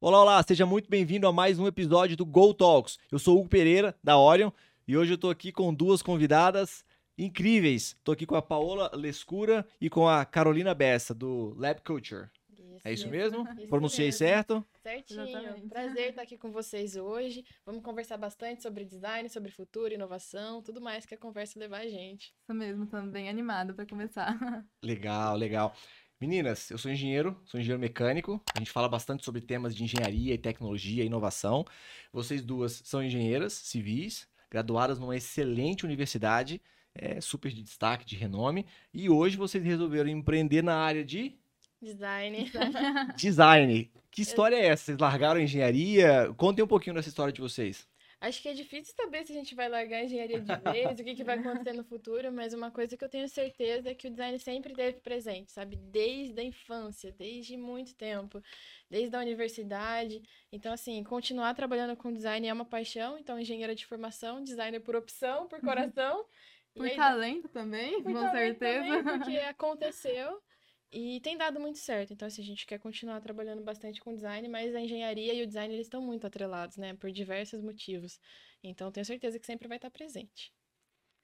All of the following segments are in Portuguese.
Olá, olá, seja muito bem-vindo a mais um episódio do Go Talks. Eu sou Hugo Pereira, da Orion, e hoje eu tô aqui com duas convidadas incríveis. Tô aqui com a Paola Lescura e com a Carolina Bessa, do Lab Culture. É isso mesmo? Isso Pronunciei mesmo. certo? Certinho. Exatamente. Prazer estar aqui com vocês hoje. Vamos conversar bastante sobre design, sobre futuro, inovação, tudo mais que a conversa levar a gente. Isso mesmo, tô bem animada pra começar. Legal, legal. Meninas, eu sou engenheiro, sou engenheiro mecânico. A gente fala bastante sobre temas de engenharia e tecnologia e inovação. Vocês duas são engenheiras civis, graduadas numa excelente universidade, é, super de destaque, de renome. E hoje vocês resolveram empreender na área de Design. design. Que história é essa? Vocês largaram a engenharia? Contem um pouquinho dessa história de vocês. Acho que é difícil saber se a gente vai largar a engenharia de vez, o que, que vai acontecer no futuro, mas uma coisa que eu tenho certeza é que o design sempre esteve presente, sabe? Desde a infância, desde muito tempo, desde a universidade. Então, assim, continuar trabalhando com design é uma paixão, então, engenheira de formação, designer por opção, por coração. E Por aí, talento também, por com talento certeza. também, porque aconteceu. E tem dado muito certo. Então, assim, a gente quer continuar trabalhando bastante com design, mas a engenharia e o design eles estão muito atrelados, né? Por diversos motivos. Então, tenho certeza que sempre vai estar presente.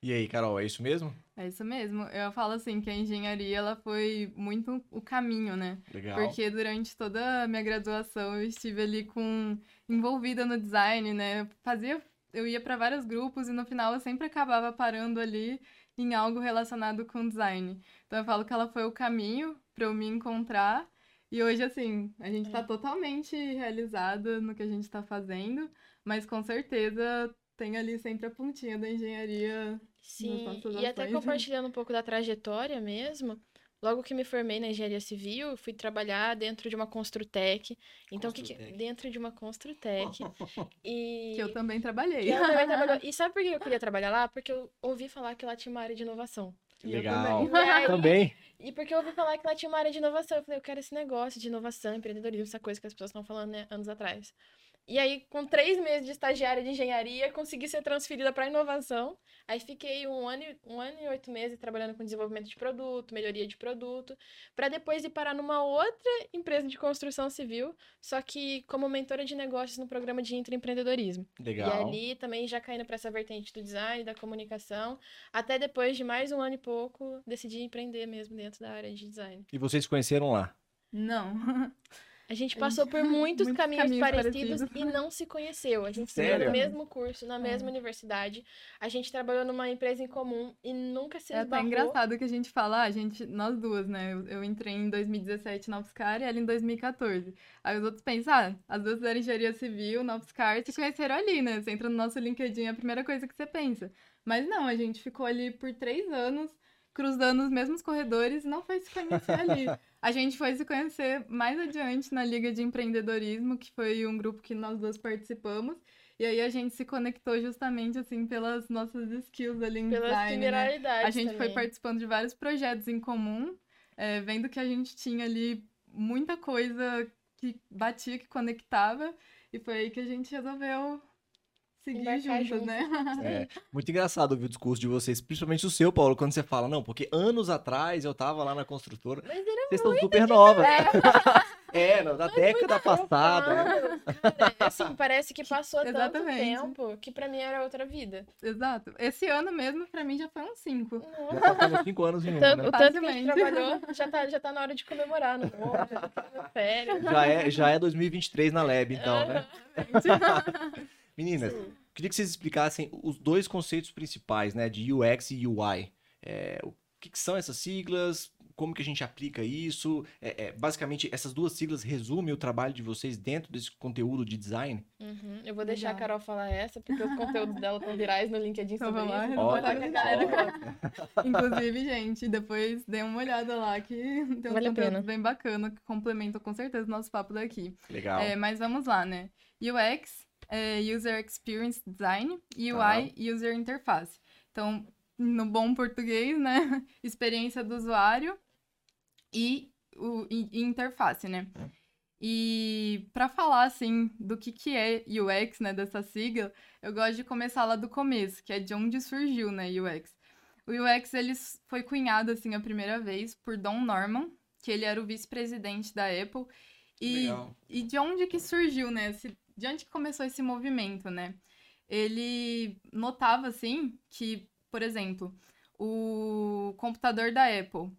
E aí, Carol, é isso mesmo? É isso mesmo. Eu falo assim que a engenharia ela foi muito o caminho, né? Legal. Porque durante toda a minha graduação eu estive ali com envolvida no design, né? Eu Fazia, eu ia para vários grupos e no final eu sempre acabava parando ali em algo relacionado com design. Então eu falo que ela foi o caminho para eu me encontrar. E hoje assim, a gente tá totalmente realizada no que a gente tá fazendo, mas com certeza tem ali sempre a pontinha da engenharia Sim, e até ações. compartilhando um pouco da trajetória mesmo. Logo que me formei na engenharia civil, fui trabalhar dentro de uma Construtec. Então, o que que... Construtec. dentro de uma Construtec. E que eu também trabalhei. eu também E sabe por que eu queria trabalhar lá? Porque eu ouvi falar que lá tinha uma área de inovação. E eu Legal. também. E aí- Também. E porque eu ouvi falar que lá tinha uma área de inovação. Eu falei, eu quero esse negócio de inovação, empreendedorismo, essa coisa que as pessoas estão falando, né, anos atrás. E aí, com três meses de estagiária de engenharia, consegui ser transferida para inovação. Aí fiquei um ano, e- um ano e oito meses trabalhando com desenvolvimento de produto, melhoria de produto, para depois ir parar numa outra empresa de construção civil, só que como mentora de negócios no programa de intraempreendedorismo. E Legal. ali também já caindo para essa vertente do design, da comunicação, até depois de mais um ano e pouco, decidi empreender mesmo dentro da área de design. E vocês se conheceram lá? Não. A gente passou por muitos, Muitos caminhos, caminhos parecidos, parecidos. e não se conheceu. A gente estudou Sério? no mesmo curso, na mesma universidade. A gente trabalhou numa empresa em comum e nunca se É até esbarrou. engraçado que a gente fala, ah, a gente, nós duas, né? Eu, eu entrei em 2017 na UFSCar e ela em 2014. Aí os outros pensam, ah, as duas fizeram engenharia civil na UFSCar se conheceram ali, né? Você entra no nosso LinkedIn, é a primeira coisa que você pensa. Mas não, a gente ficou ali por três anos, cruzando os mesmos corredores e não foi se conhecer ali. A gente foi se conhecer mais adiante na Liga de Empreendedorismo, que foi um grupo que nós duas participamos. E aí a gente se conectou justamente, assim, pelas nossas skills ali em Pelas design, né? A gente foi também. participando de vários projetos em comum, é, vendo que a gente tinha ali muita coisa que batia, que conectava, e foi aí que a gente resolveu seguir juntas, juntas. né? É, muito engraçado ouvir o discurso de vocês, principalmente o seu, Paulo, quando você fala, não, porque anos atrás eu tava lá na construtora. Mas era Vocês estão super novas. É, É, não, da década passada. né? cara, assim, parece que passou tanto Exatamente. tempo que pra mim era outra vida. Exato. Esse ano mesmo, pra mim, já foi uns cinco. Já passamos cinco anos em um, Tanto- né? o tanto que a gente trabalhou, já tá, já tá na hora de comemorar no novo, já tá férias. Já é, já é 2023 na Lab, então, né? Meninas, Sim. queria que vocês explicassem os dois conceitos principais, né, de UX e UI. É, o que, que são essas siglas? Como que a gente aplica isso? É, é, basicamente, essas duas siglas resumem o trabalho de vocês dentro desse conteúdo de design? Uhum, Eu vou deixar a Legal. Carol falar essa, porque os conteúdos dela estão virais no LinkedIn Então sobre vamos lá, isso. a a galera. Carol. Inclusive, gente, depois dê uma olhada lá que tem um Vale a conteúdo bem bacana que complementa com certeza o nosso papo daqui. Legal. É, mas vamos lá, né? UX é User Experience Design e Tá. UI User Interface. Então, no bom português, né? Experiência do usuário e, o, e, e interface, né? E para falar assim do que, que é UX, né, dessa sigla, eu gosto de começar lá do começo, que é de onde surgiu, né, UX. O UX ele foi cunhado assim a primeira vez por Don Norman, que ele era o vice-presidente da Apple. E, Legal. e de onde que surgiu, né? esse- de onde que começou esse movimento, né? Ele notava assim que, por exemplo, o computador da Apple,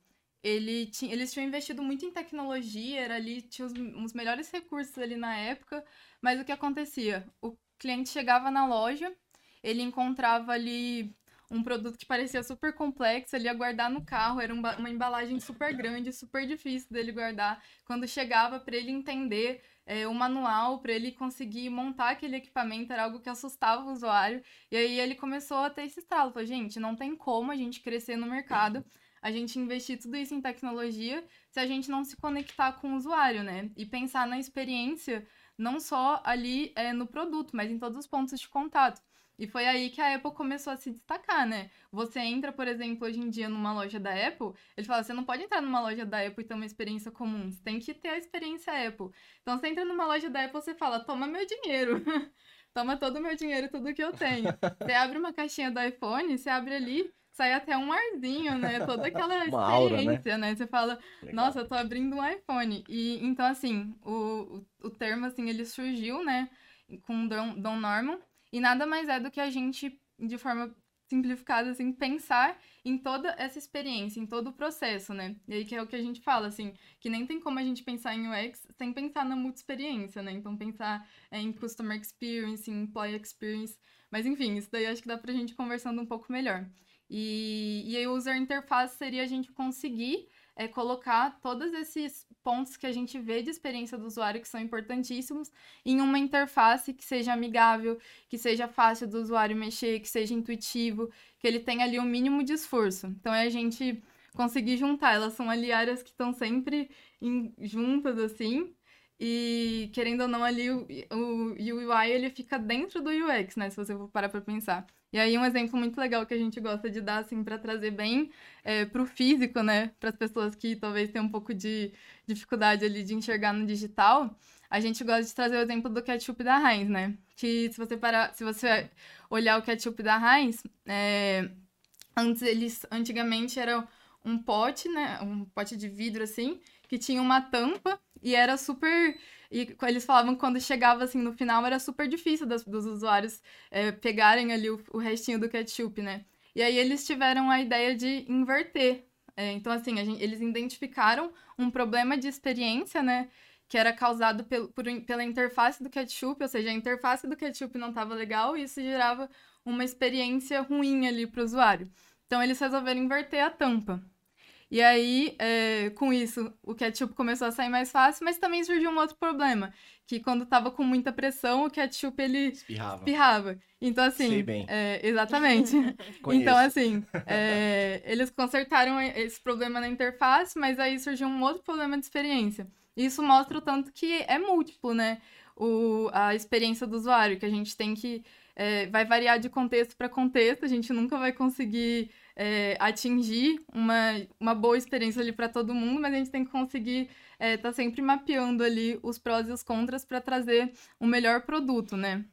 ele tinha, eles tinham investido muito em tecnologia, era ali tinha os, os melhores recursos ali na época, mas o que acontecia? O cliente chegava na loja, ele encontrava ali um produto que parecia super complexo, ele ia guardar no carro, era um ba- uma embalagem super grande, super difícil dele guardar. Quando chegava para ele entender é, o manual, para ele conseguir montar aquele equipamento, era algo que assustava o usuário. E aí ele começou a ter esse estralo, falou, gente, não tem como a gente crescer no mercado, a gente investir tudo isso em tecnologia, se a gente não se conectar com o usuário, né? E pensar na experiência, não só ali é, no produto, mas em todos os pontos de contato. E foi aí que a Apple começou a se destacar, né? Você entra, por exemplo, hoje em dia numa loja da Apple, ele fala, você não pode entrar numa loja da Apple e ter uma experiência comum, você tem que ter a experiência Apple. Então você entra numa loja da Apple, você fala, toma meu dinheiro. toma todo o meu dinheiro, tudo que eu tenho. Você abre uma caixinha do iPhone, você abre ali, sai até um arzinho, né? Toda aquela né? experiência, né? Você fala, Legal. nossa, eu tô abrindo um iPhone. E então, assim, o, o, o termo, assim, ele surgiu, né, com Don, Don Norman, e nada mais é do que a gente, de forma simplificada, assim, pensar em toda essa experiência, em todo o processo, né? E aí que é o que a gente fala, assim, que nem tem como a gente pensar em UX sem pensar na multi-experiência, né? Então, pensar é, em Customer Experience, em Employee Experience, mas enfim, isso daí acho que dá pra gente conversando um pouo melhor. E, e aí, user interface seria a gente conseguir é, colocar todos esses pontos que a gente vê de experiência do usuário, que são importantíssimos, em uma interface que seja amigável, que seja fácil do usuário mexer, que seja intuitivo, que ele tenha ali o mínimo de esforço. Então, é a gente conseguir juntar. Elas são ali áreas que estão sempre em- juntas, assim, e querendo ou não, ali o, o UI ele fica dentro do UX, né? Se você for parar pra pensar. E aí, um exemplo muito legal que a gente gosta de dar, assim, para trazer bem é, pro físico, né? Para as pessoas que talvez tenham um pouco de dificuldade ali de enxergar no digital, a gente gosta de trazer o exemplo do ketchup da Heinz, né? Que se você parar, se você olhar o ketchup da Heinz, é, antes eles, antigamente era um pote, né? Um pote de vidro assim, que tinha uma tampa e era super. E eles falavam que quando chegava assim no final era super difícil das- dos usuários é, pegarem ali o, o restinho do ketchup, né? E aí eles tiveram a ideia de inverter. É, então, assim, gente- eles identificaram um problema de experiência, né? Que era causado pel- por pela interface do ketchup, ou seja, a interface do ketchup não estava legal e isso gerava uma experiência ruim ali para o usuário. Então, eles resolveram inverter a tampa. E aí, é, com isso, o ketchup começou a sair mais fácil, mas também surgiu um outro problema, que quando tava com muita pressão, o ketchup ele Espirrava. espirrava. Então, assim, Sei bem. é, exatamente. Então, assim, é, eles consertaram esse problema na interface, mas aí surgiu um outro problema de experiência. Isso mostra o tanto que é múltiplo, né? O, a experiência do usuário, que a gente tem que. é, vai variar de contexto para contexto, a gente nunca vai conseguir é, atingir uma, uma boa experiência ali para todo mundo, mas a gente tem que conseguir estar sempre mapeando ali os prós e os contras para trazer o melhor produto, né?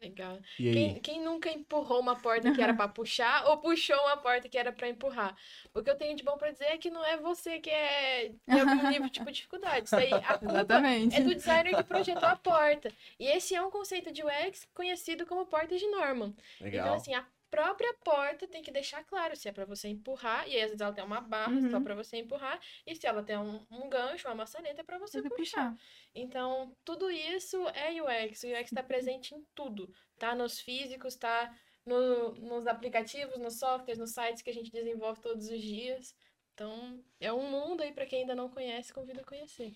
Legal. Quem, quem nunca empurrou uma porta que era pra puxar ou puxou uma porta que era pra empurrar? O que eu tenho de bom pra dizer é que não é você que é tem algum nível tipo, de dificuldade. Isso aí, a culpa Exatamente. é do designer que projetou a porta. E esse é um conceito de UX conhecido como porta de Norman. Então, Legal. assim, a própria porta tem que deixar claro se é pra você empurrar, e aí, às vezes ela tem uma barra Uhum. só pra você empurrar, e se ela tem um, um gancho, uma maçaneta, é pra você puxar. puxar. Então, tudo isso é UX. O UX está presente em tudo. Tá nos físicos, tá no- nos aplicativos, nos softwares, nos sites que a gente desenvolve todos os dias. Então, é um mundo aí para quem ainda não conhece, convido a conhecer.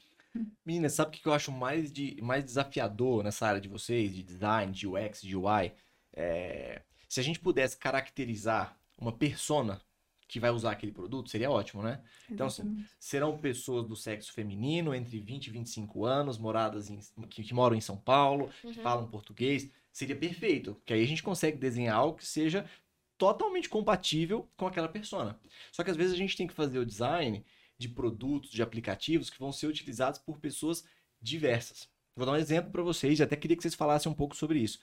Meninas, sabe o que eu acho mais, de, mais desafiador nessa área de vocês, de design, de UX, de UI? É, se a gente pudesse caracterizar uma persona que vai usar aquele produto, seria ótimo, né? Então, assim, Exatamente. Serão pessoas do sexo feminino, entre 20 e 25 anos, moradas em, que, que moram em São Paulo, que Uhum. falam português. Seria perfeito, porque aí a gente consegue desenhar algo que seja totalmente compatível com aquela persona. Só que às vezes a gente tem que fazer o design de produtos, de aplicativos que vão ser utilizados por pessoas diversas. Vou dar um exemplo para vocês, e até queria que vocês falassem um pouco sobre isso.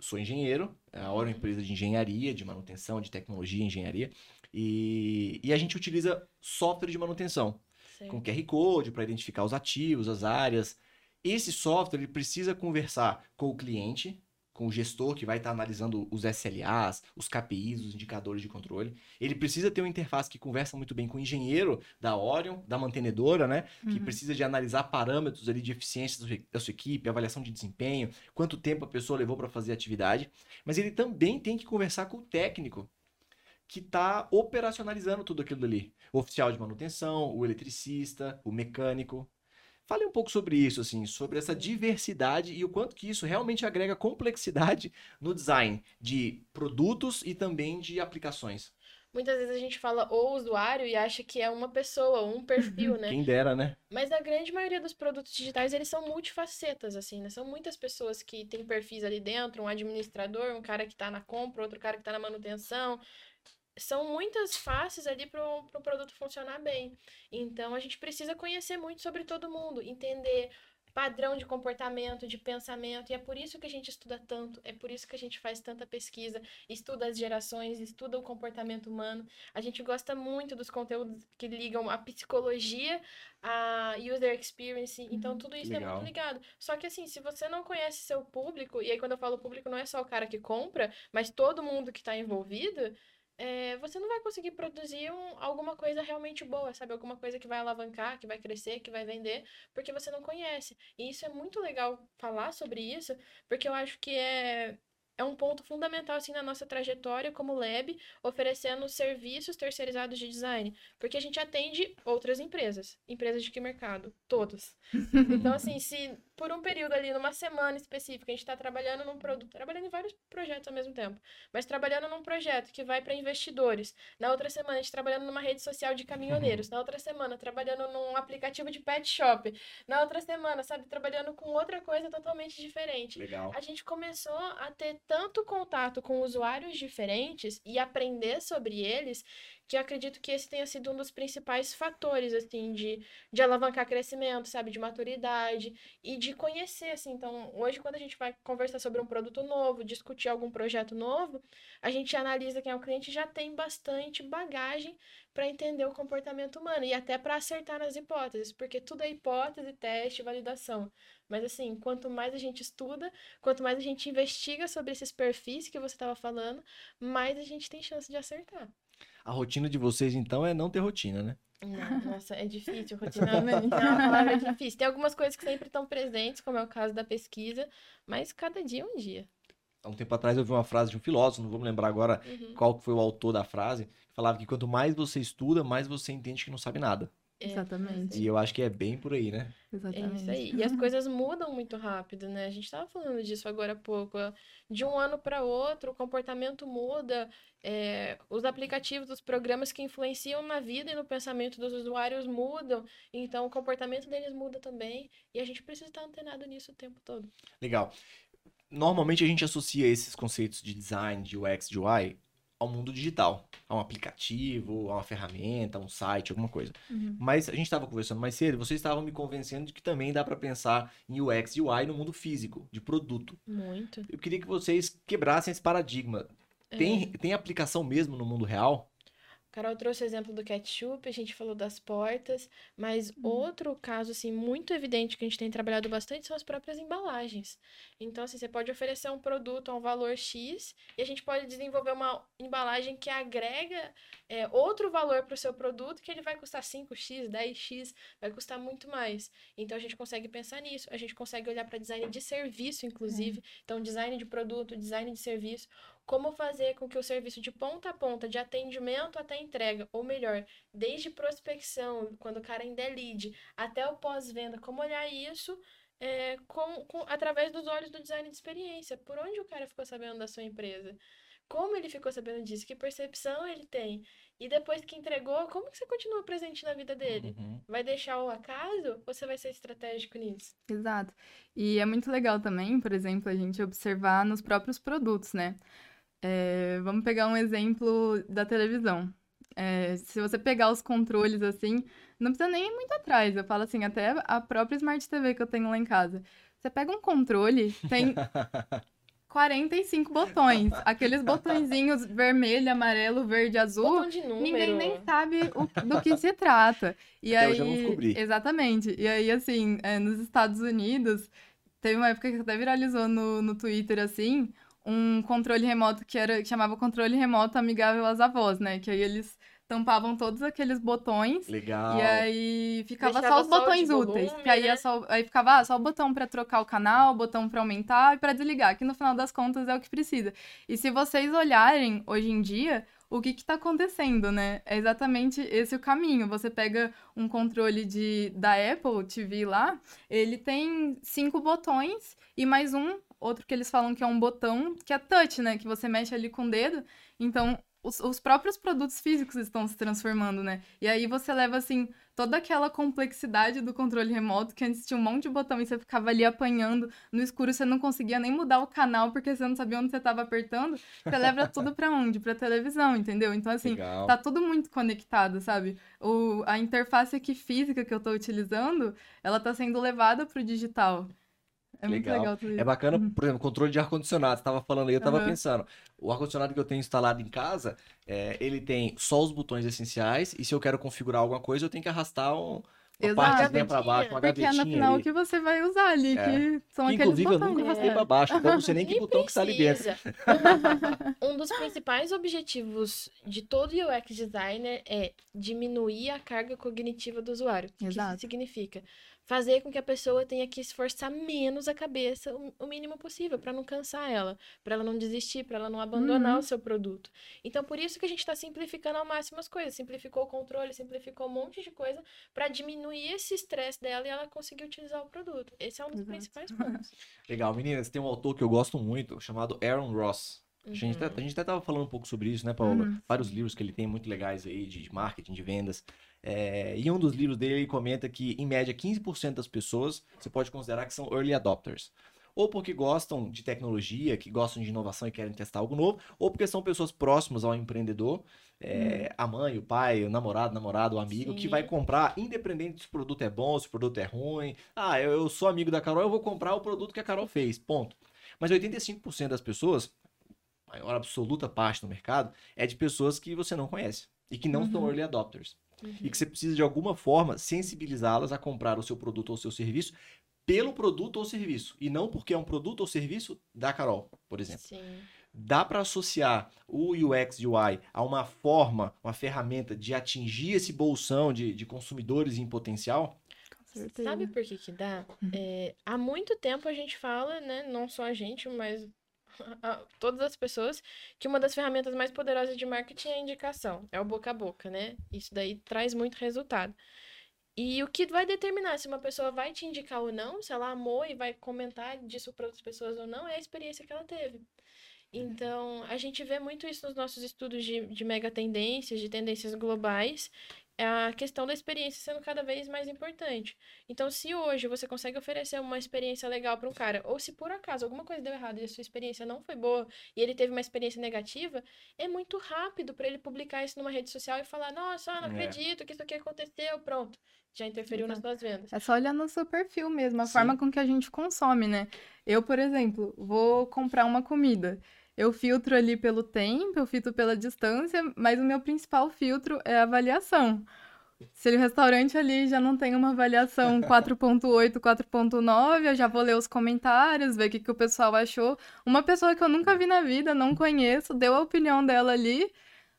Sou engenheiro, a Oro é uma empresa de engenharia, de manutenção, de tecnologia, engenharia, e, e a gente utiliza software de manutenção, Certo. com QR Code para identificar os ativos, as áreas. Esse software ele precisa conversar com o cliente, com o gestor que vai estar analisando os SLAs, os KPIs, os indicadores de controle. Ele precisa ter uma interface que conversa muito bem com o engenheiro da Orion, da mantenedora, né? Que Uhum. precisa de analisar parâmetros ali de eficiência da sua- da sua equipe, avaliação de desempenho, quanto tempo a pessoa levou para fazer a atividade. Mas ele também tem que conversar com o técnico que está operacionalizando tudo aquilo ali. O oficial de manutenção, o eletricista, o mecânico. Fale um pouco sobre isso, assim, sobre essa diversidade e o quanto que isso realmente agrega complexidade no design de produtos e também de aplicações. Muitas vezes a gente fala o usuário e acha que é uma pessoa, um perfil, né? Quem dera, né? Mas a grande maioria dos produtos digitais, eles são multifacetas, assim, né? São muitas pessoas que têm perfis ali dentro, um administrador, um cara que tá na compra, outro cara que tá na manutenção. São muitas faces ali para o produto funcionar bem. Então, a gente precisa conhecer muito sobre todo mundo, entender padrão de comportamento, de pensamento, e é por isso que a gente estuda tanto, é por isso que a gente faz tanta pesquisa, estuda as gerações, estuda o comportamento humano. A gente gosta muito dos conteúdos que ligam a psicologia a user experience, então tudo isso é Legal. muito ligado. Só que assim, se você não conhece seu público, e aí quando eu falo público não é só o cara que compra, mas todo mundo que está envolvido, é, você não vai conseguir produzir um- alguma coisa realmente boa, sabe? Alguma coisa que vai alavancar, que vai crescer, que vai vender, porque você não conhece. E isso é muito legal falar sobre isso, porque eu acho que é, é um ponto fundamental assim na nossa trajetória como lab, oferecendo serviços terceirizados de design, porque a gente atende outras empresas, empresas de que mercado? Todos. Então assim, se por um período ali, numa semana específica, a gente está trabalhando num produto, trabalhando em vários projetos ao mesmo tempo, mas trabalhando num projeto que vai para investidores, na outra semana a gente trabalhando numa rede social de caminhoneiros, na outra semana trabalhando num aplicativo de pet shop, na outra semana, sabe, trabalhando com outra coisa totalmente diferente Legal. a gente começou a ter tanto contato com usuários diferentes e aprender sobre eles que acredito que esse tenha sido um dos principais fatores, assim, de, de alavancar crescimento, sabe, de maturidade e de conhecer, assim. Então, hoje, quando a gente vai conversar sobre um produto novo, discutir algum projeto novo, a gente analisa quem é o cliente já tem bastante bagagem para entender o comportamento humano e até para acertar nas hipóteses, porque tudo é hipótese, teste, validação. Mas assim, quanto mais a gente estuda, quanto mais a gente investiga sobre esses perfis que você estava falando, mais a gente tem chance de acertar. A rotina de vocês, então, é não ter rotina, né? Não, nossa, é difícil, rotineiramente. É uma palavra difícil. Tem algumas coisas que sempre estão presentes, como é o caso da pesquisa, mas cada dia é um dia. Há um tempo atrás eu vi uma frase de um filósofo, não vou me lembrar agora Uhum. qual foi o autor da frase, que falava que quanto mais você estuda, mais você entende que não sabe nada. É, Exatamente. E eu acho que é bem por aí, né? É Exatamente. isso aí. E as coisas mudam muito rápido, né? A gente estava falando disso agora há pouco. De um ano para outro, o comportamento muda, é, os aplicativos, os programas que influenciam na vida e no pensamento dos usuários mudam. Então, o comportamento deles muda também. E a gente precisa estar antenado nisso o tempo todo. Legal. Normalmente a gente associa esses conceitos de design, de UX, de UI ao mundo digital, a um aplicativo, a uma ferramenta, a um site, alguma coisa. Uhum. Mas a gente estava conversando mais cedo, vocês estavam me convencendo de que também dá para pensar em UX e UI no mundo físico, de produto. Muito. Eu queria que vocês quebrassem esse paradigma. É. Tem, tem aplicação mesmo no mundo real? Carol trouxe o exemplo do ketchup, a gente falou das portas, mas Uhum. outro caso, assim, muito evidente que a gente tem trabalhado bastante são as próprias embalagens. Então, assim, você pode oferecer um produto a um valor X e a gente pode desenvolver uma embalagem que agrega é, outro valor para o seu produto, que ele vai custar 5x, 10x, vai custar muito mais. Então, a gente consegue pensar nisso, a gente consegue olhar para design de serviço, inclusive. Então, design de produto, design de serviço como fazer com que o serviço de ponta a ponta, de atendimento até entrega, ou melhor, desde prospecção, quando o cara ainda é lead, até o pós-venda, como olhar isso é, com, com- através dos olhos do design de experiência. Por onde o cara ficou sabendo da sua empresa? Como ele ficou sabendo disso? Que percepção ele tem? E depois que entregou, como que você continua presente na vida dele? Uhum. Vai deixar o acaso ou você vai ser estratégico nisso? Exato. E é muito legal também, por exemplo, a gente observar nos próprios produtos, né? É, vamos pegar um exemplo da televisão. É, se você pegar os controles assim, não precisa nem ir muito atrás. Eu falo assim, até a própria Smart TV que eu tenho lá em casa. Você pega um controle, tem 45 botões. Aqueles botõezinhos vermelho, amarelo, verde, azul. Botão de número. Ninguém nem sabe o- do que se trata. E Até aí, eu não descobri. exatamente. E aí, assim, é, nos Estados Unidos, teve uma época que até viralizou no, no Twitter, assim, um controle remoto que era que chamava controle remoto amigável às avós, né? Que aí eles tampavam todos aqueles botões Legal. e aí ficava Deixava só os só botões volume, úteis. Que aí, né? é só, aí ficava ah, só o botão pra trocar o canal, o botão pra aumentar e pra desligar, que no final das contas é o que precisa. E se vocês olharem hoje em dia, o que que tá acontecendo, né? É exatamente esse o caminho. Você pega um controle de, da Apple TV lá, ele tem cinco botões e mais um, outro que eles falam que é um botão, que é touch, né? Que você mexe ali com o dedo. Então, os, os próprios produtos físicos estão se transformando, né? E aí você leva, assim, toda aquela complexidade do controle remoto, que antes tinha um monte de botão e você ficava ali apanhando no escuro, você não conseguia nem mudar o canal porque você não sabia onde você estava apertando. Você leva tudo pra onde? Pra televisão, entendeu? Então, assim, Legal. tá tudo muito conectado, sabe? O, a interface aqui física que eu tô utilizando, ela tá sendo levada pro digital. É muito Legal. legal tudo isso. É bacana, por exemplo, controle de ar-condicionado. Você tava falando aí, eu tava Aham. pensando. O ar-condicionado que eu tenho instalado em casa, é, ele tem só os botões essenciais. E se eu quero configurar alguma coisa, eu tenho que arrastar um, uma Exato. partezinha pra baixo, uma Porque é gavetinha no final ali. que você vai usar ali, É. que são Que, aqueles inclusive, eu botões. nunca arrastei É. pra baixo. Então, eu não sei nem que Nem botão que tá ali dentro. precisa. um dos principais objetivos de todo UX designer é diminuir a carga cognitiva do usuário. O que isso significa? Fazer com que a pessoa tenha que esforçar menos a cabeça o- mínimo possível, para não cansar ela, para ela não desistir, para ela não abandonar Uhum. o seu produto. Então, por isso que a gente está simplificando ao máximo as coisas. Simplificou o controle, simplificou um monte de coisa para diminuir esse estresse dela e ela conseguir utilizar o produto. Esse é um dos Exato. principais pontos. Legal, meninas, tem um autor que eu gosto muito, chamado Aaron Ross. A gente, Uhum. até, a gente até tava falando um pouco sobre isso, né, Paola? Uhum. Vários livros que ele tem muito legais aí de de marketing, de vendas. É, e um dos livros dele ele comenta que, em média, 15% das pessoas você pode considerar que são early adopters. Ou porque gostam de tecnologia, que gostam de inovação e querem testar algo novo, ou porque são pessoas próximas ao empreendedor, é, a mãe, o pai, o namorado, namorado, o amigo, que Sim. vai comprar, independente se o produto é bom, se o produto é ruim. Ah, eu, eu sou amigo da Carol, eu vou comprar o produto que a Carol fez, ponto. Mas 85% das pessoas, maior absoluta parte do mercado, é de pessoas que você não conhece e que não são Uhum. early adopters. Uhum. E que você precisa, de alguma forma, sensibilizá-las a comprar o seu produto ou o seu serviço pelo produto ou serviço. E não porque é um produto ou serviço da Carol, por exemplo. Sim. Dá para associar o UX UI a uma forma, uma ferramenta de atingir esse bolsão de, de consumidores em potencial? Com certeza. Sabe por que que dá? Uhum. É, há muito tempo a gente fala, né, não só a gente, mas a- todas as pessoas, que uma das ferramentas mais poderosas de marketing é a indicação, é o boca a boca, né? Isso daí traz muito resultado. E o que vai determinar se uma pessoa vai te indicar ou não, se ela amou e vai comentar disso para outras pessoas ou não, é a experiência que ela teve. Então, a gente vê muito isso nos nossos estudos de, de mega tendências, de tendências globais, a questão da experiência sendo cada vez mais importante. Então, se hoje você consegue oferecer uma experiência legal para um cara, ou se por acaso alguma coisa deu errado e a sua experiência não foi boa e ele teve uma experiência negativa, é muito rápido para ele publicar isso numa rede social e falar: Nossa, não É. acredito que isso aqui aconteceu. Pronto, já interferiu nas suas vendas. É só olhar no seu perfil mesmo, a Sim. forma com que a gente consome, né? Eu, por exemplo, vou comprar uma comida. Eu filtro ali pelo tempo, eu filtro pela distância, mas o meu principal filtro é a avaliação. Se o restaurante ali já não tem uma avaliação 4.8, 4.9, eu já vou ler os comentários, ver o que, que o pessoal achou. Uma pessoa que eu nunca vi na vida, não conheço, deu a opinião dela ali,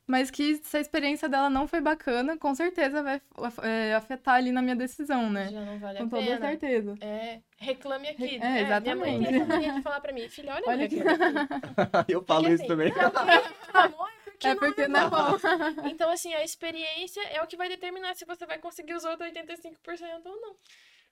mas que se a experiência dela não foi bacana, com certeza vai é, afetar ali na minha decisão, né? Já não vale Com a toda pena. certeza. É, reclame aqui. É, Minha mãe tem exatamente. essa mania de falar pra mim, filha, olha, Olha aqui. Eu Porque, falo isso assim, também. Alguém reclamou, é porque É não porque é não é bom. Então, assim, a experiência é o que vai determinar se você vai conseguir os outros 85% ou não.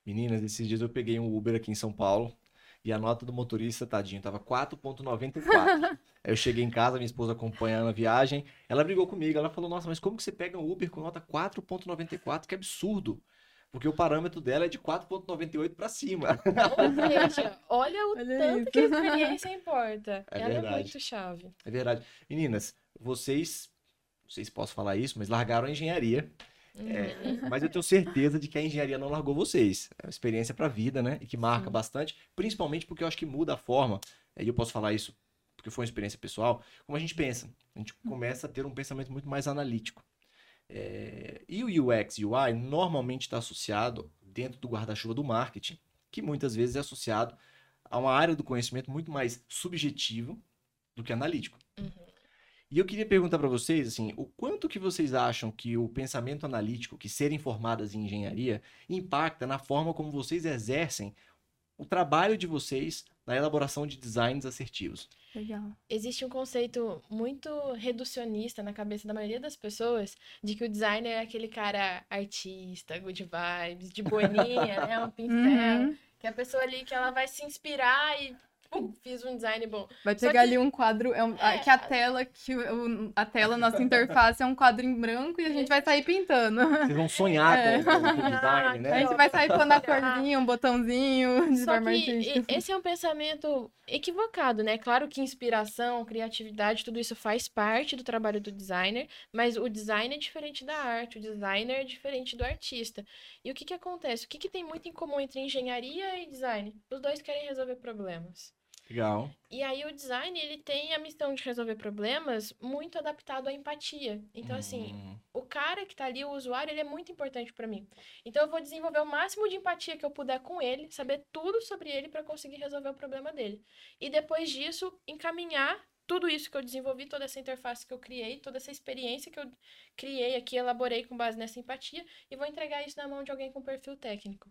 Meninas, esses dias eu peguei um Uber aqui em São Paulo e a nota do motorista, tadinho, tava 4.94. Aí eu cheguei em casa, minha esposa acompanhando a viagem, ela brigou comigo, ela falou, nossa, mas como que você pega um Uber com nota 4.94? Que absurdo! Porque o parâmetro dela é de 4.98 para cima. Ou seja, olha o Olha tanto isso. que a experiência importa. É Ela é verdade. muito chave. É verdade. Meninas, vocês, não sei se posso falar isso, mas largaram a engenharia É, mas eu tenho certeza de que a engenharia não largou vocês. É uma experiência para a vida, né? E que marca Sim. bastante, principalmente porque eu acho que muda a forma, e eu posso falar isso porque foi uma experiência pessoal, como a gente pensa. A gente começa a ter um pensamento muito mais analítico. É, e o UX e UI normalmente está associado dentro do guarda-chuva do marketing, que muitas vezes é associado a uma área do conhecimento muito mais subjetivo do que analítico. E eu queria perguntar para vocês, assim, o quanto que vocês acham que o pensamento analítico, que serem formadas em engenharia, impacta na forma como vocês exercem o trabalho de vocês na elaboração de designs assertivos? Legal. Existe um conceito muito reducionista na cabeça da maioria das pessoas de que o designer é aquele cara artista, good vibes, de boninha, né? Um pincel. Uhum. Que é a pessoa ali que ela vai se inspirar e fiz um design bom. Vai Só pegar que- ali um quadro, é um- a- É. que a tela, que o- a tela, nossa interface é um quadro em branco e a gente vai sair pintando. Vocês vão sonhar É. com, com o design, A né? gente vai sair pondo a corzinha, um botãozinho de Só forma que artística. esse é um pensamento equivocado, né? Claro que inspiração, criatividade, tudo isso faz parte do trabalho do designer, mas o design é diferente da arte, o designer é diferente do artista. E o que que acontece? O que que tem muito em comum entre engenharia e design? Os dois querem resolver problemas. Legal. E aí o design, ele tem a missão de resolver problemas muito adaptado à empatia. Então, assim, Hum, o cara que tá ali, o usuário, ele é muito importante pra mim. Então eu vou desenvolver o máximo de empatia que eu puder com ele, saber tudo sobre ele pra conseguir resolver o problema dele. E depois disso, encaminhar tudo isso que eu desenvolvi, toda essa interface que eu criei, toda essa experiência que eu criei aqui, elaborei com base nessa empatia, e vou entregar isso na mão de alguém com perfil técnico.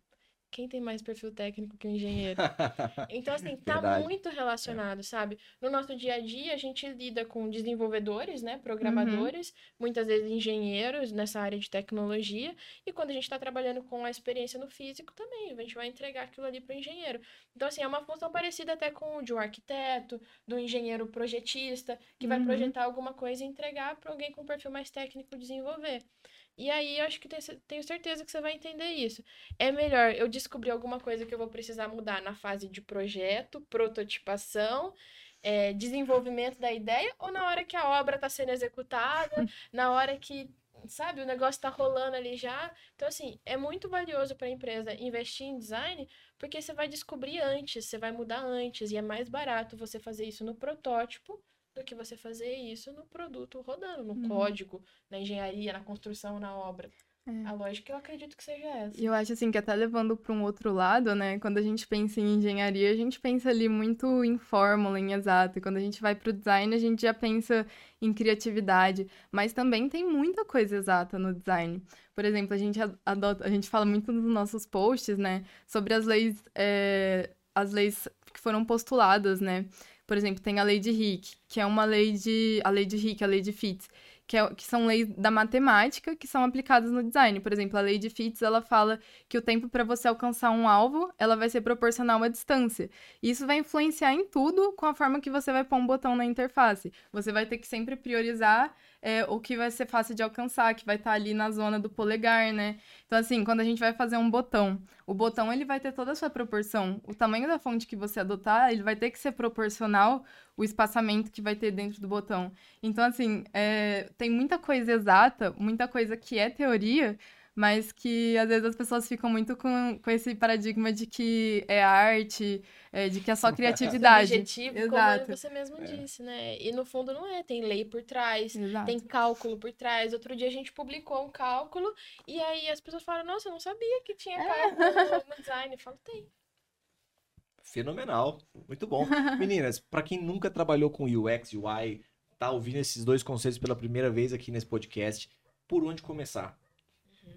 Quem tem mais perfil técnico que o engenheiro? Então, assim, tá Verdade. muito relacionado, sabe? No nosso dia a dia, a gente lida com desenvolvedores, né? Programadores, muitas vezes engenheiros nessa área de tecnologia. E quando a gente está trabalhando com a experiência no físico também, a gente vai entregar aquilo ali para o engenheiro. Então, assim, é uma função parecida até com o de um arquiteto, do engenheiro projetista, que vai Uhum. projetar alguma coisa e entregar para alguém com perfil mais técnico desenvolver. E aí, eu acho que tenho ce- tenho certeza que você vai entender isso. É melhor eu descobrir alguma coisa que eu vou precisar mudar na fase de projeto, prototipação, é, desenvolvimento da ideia, ou na hora que a obra está sendo executada, na hora que, sabe, o negócio está rolando ali já. Então, assim, é muito valioso para a empresa investir em design, porque você vai descobrir antes, você vai mudar antes, e é mais barato você fazer isso no protótipo do que você fazer isso no produto rodando, no Uhum. código, na engenharia, na construção, na obra. É. A lógica eu acredito que seja essa. E eu acho assim que até levando para um outro lado, né? Quando a gente pensa em engenharia, a gente pensa ali muito em fórmula, em exato. E quando a gente vai para o design, a gente já pensa em criatividade. Mas também tem muita coisa exata no design. Por exemplo, a gente adota, a gente fala muito nos nossos posts, né? Sobre as leis, é, as leis que foram postuladas, né? Por exemplo, tem a lei de Hick, que é uma lei de. A lei de Hick, a lei de Fitts que, é- que são leis da matemática que são aplicadas no design. Por exemplo, a lei de Fitts, ela fala que o tempo para você alcançar um alvo, ela vai ser proporcional à distância. E isso vai influenciar em tudo com a forma que você vai pôr um botão na interface. Você vai ter que sempre priorizar é, o que vai ser fácil de alcançar, que vai estar ali na zona do polegar, né? Então, assim, quando a gente vai fazer um botão, o botão ele vai ter toda a sua proporção. O tamanho da fonte que você adotar, ele vai ter que ser proporcional o espaçamento que vai ter dentro do botão. Então, assim, é, tem muita coisa exata, muita coisa que é teoria, mas que às vezes as pessoas ficam muito com, com esse paradigma de que é arte, é, de que é só criatividade. Objetivo, Exato. como você mesmo disse, né? E no fundo não é, tem lei por trás, Exato. tem cálculo por trás. Outro dia a gente publicou um cálculo e aí as pessoas falaram, nossa, eu não sabia que tinha cálculo no design. Eu falo, tem. Fenomenal, muito bom. Meninas, para quem nunca trabalhou com UX, UI, tá ouvindo esses dois conceitos pela primeira vez aqui nesse podcast, por onde começar?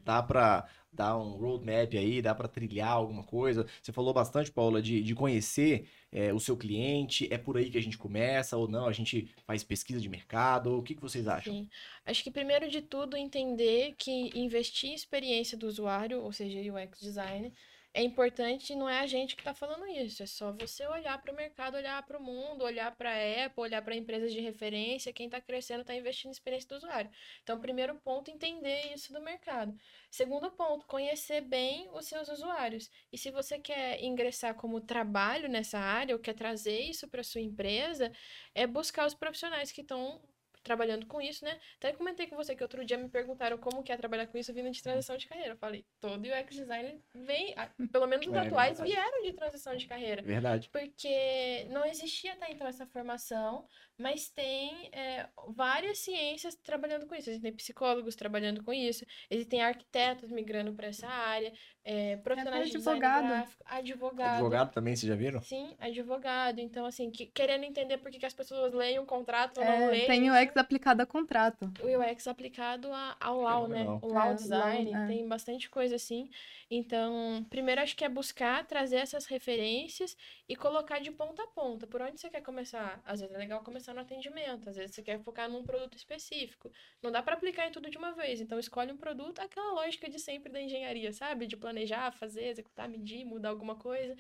Dá para dar um roadmap aí, dá para trilhar alguma coisa? Você falou bastante, Paula, de, de conhecer é, o seu cliente, é por aí que a gente começa ou não? A gente faz pesquisa de mercado? O que, que vocês acham? Sim. Acho que primeiro de tudo entender que investir em experiência do usuário, ou seja, UX design, é importante, não é a gente que está falando isso, é só você olhar para o mercado, olhar para o mundo, olhar para a Apple, olhar para empresas de referência, quem está crescendo está investindo em experiência do usuário. Então, primeiro ponto, entender isso do mercado. Segundo ponto, conhecer bem os seus usuários. E se você quer ingressar como trabalho nessa área, ou quer trazer isso para sua empresa, é buscar os profissionais que estão trabalhando com isso, né? Até comentei com você que outro dia me perguntaram como que é trabalhar com isso vindo de transição de carreira. Eu falei, todo UX designer vem, pelo menos os É atuais, verdade. vieram de transição de carreira. Verdade. Porque não existia até então essa formação, mas tem é, várias ciências trabalhando com isso. Existem psicólogos trabalhando com isso, existem arquitetos migrando para essa área, é, profissionais de design advogado. gráfico, advogado. Advogado também, vocês já viram? Sim, advogado. Então, assim, que- querendo entender por que, que as pessoas leem um contrato ou não É, leem. tem o X aplicado a contrato. O UX aplicado a- ao LAW, né? O LAW É, design, é. tem bastante coisa assim. Então, primeiro acho que é buscar trazer essas referências e colocar de ponta a ponta. Por onde você quer começar? Às vezes é legal começar no atendimento, às vezes você quer focar num produto específico. Não dá para aplicar em tudo de uma vez. Então, escolhe um produto, aquela lógica de sempre da engenharia, sabe? De planejar, fazer, executar, medir, mudar alguma coisa.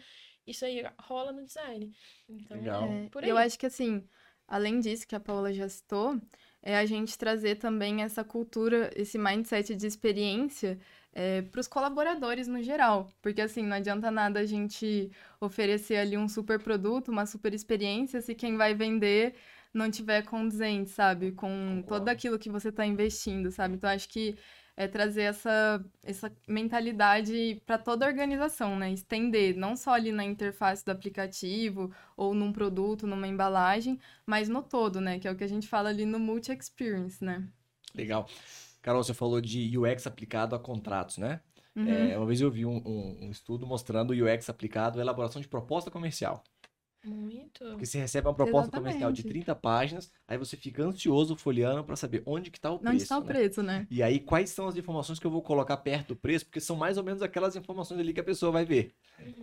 Isso aí rola no design. Então, Legal. É, por eu aí. acho que assim, além disso que a Paula já citou, é a gente trazer também essa cultura, esse mindset de experiência para os colaboradores no geral. Porque assim, não adianta nada a gente oferecer ali um super produto, uma super experiência, se quem vai vender não tiver condizente, sabe? Com todo aquilo que você está investindo, sabe? Então acho que é trazer essa, essa mentalidade para toda a organização, né? Estender, não só ali na interface do aplicativo ou num produto, numa embalagem, mas no todo, né? Que é o que a gente fala ali no multi-experience, né? Legal. Carol, você falou de UX aplicado a contratos, né? Uhum. É, uma vez eu vi um, um- um estudo mostrando o UX aplicado à elaboração de proposta comercial. Muito. Porque você recebe uma proposta comercial de Exatamente. 30 páginas, aí você fica ansioso folheando para saber onde que tá o Onde preço, está o né? preço, né? E aí, quais são as informações que eu vou colocar perto do preço? Porque são mais ou menos aquelas informações ali que a pessoa vai ver.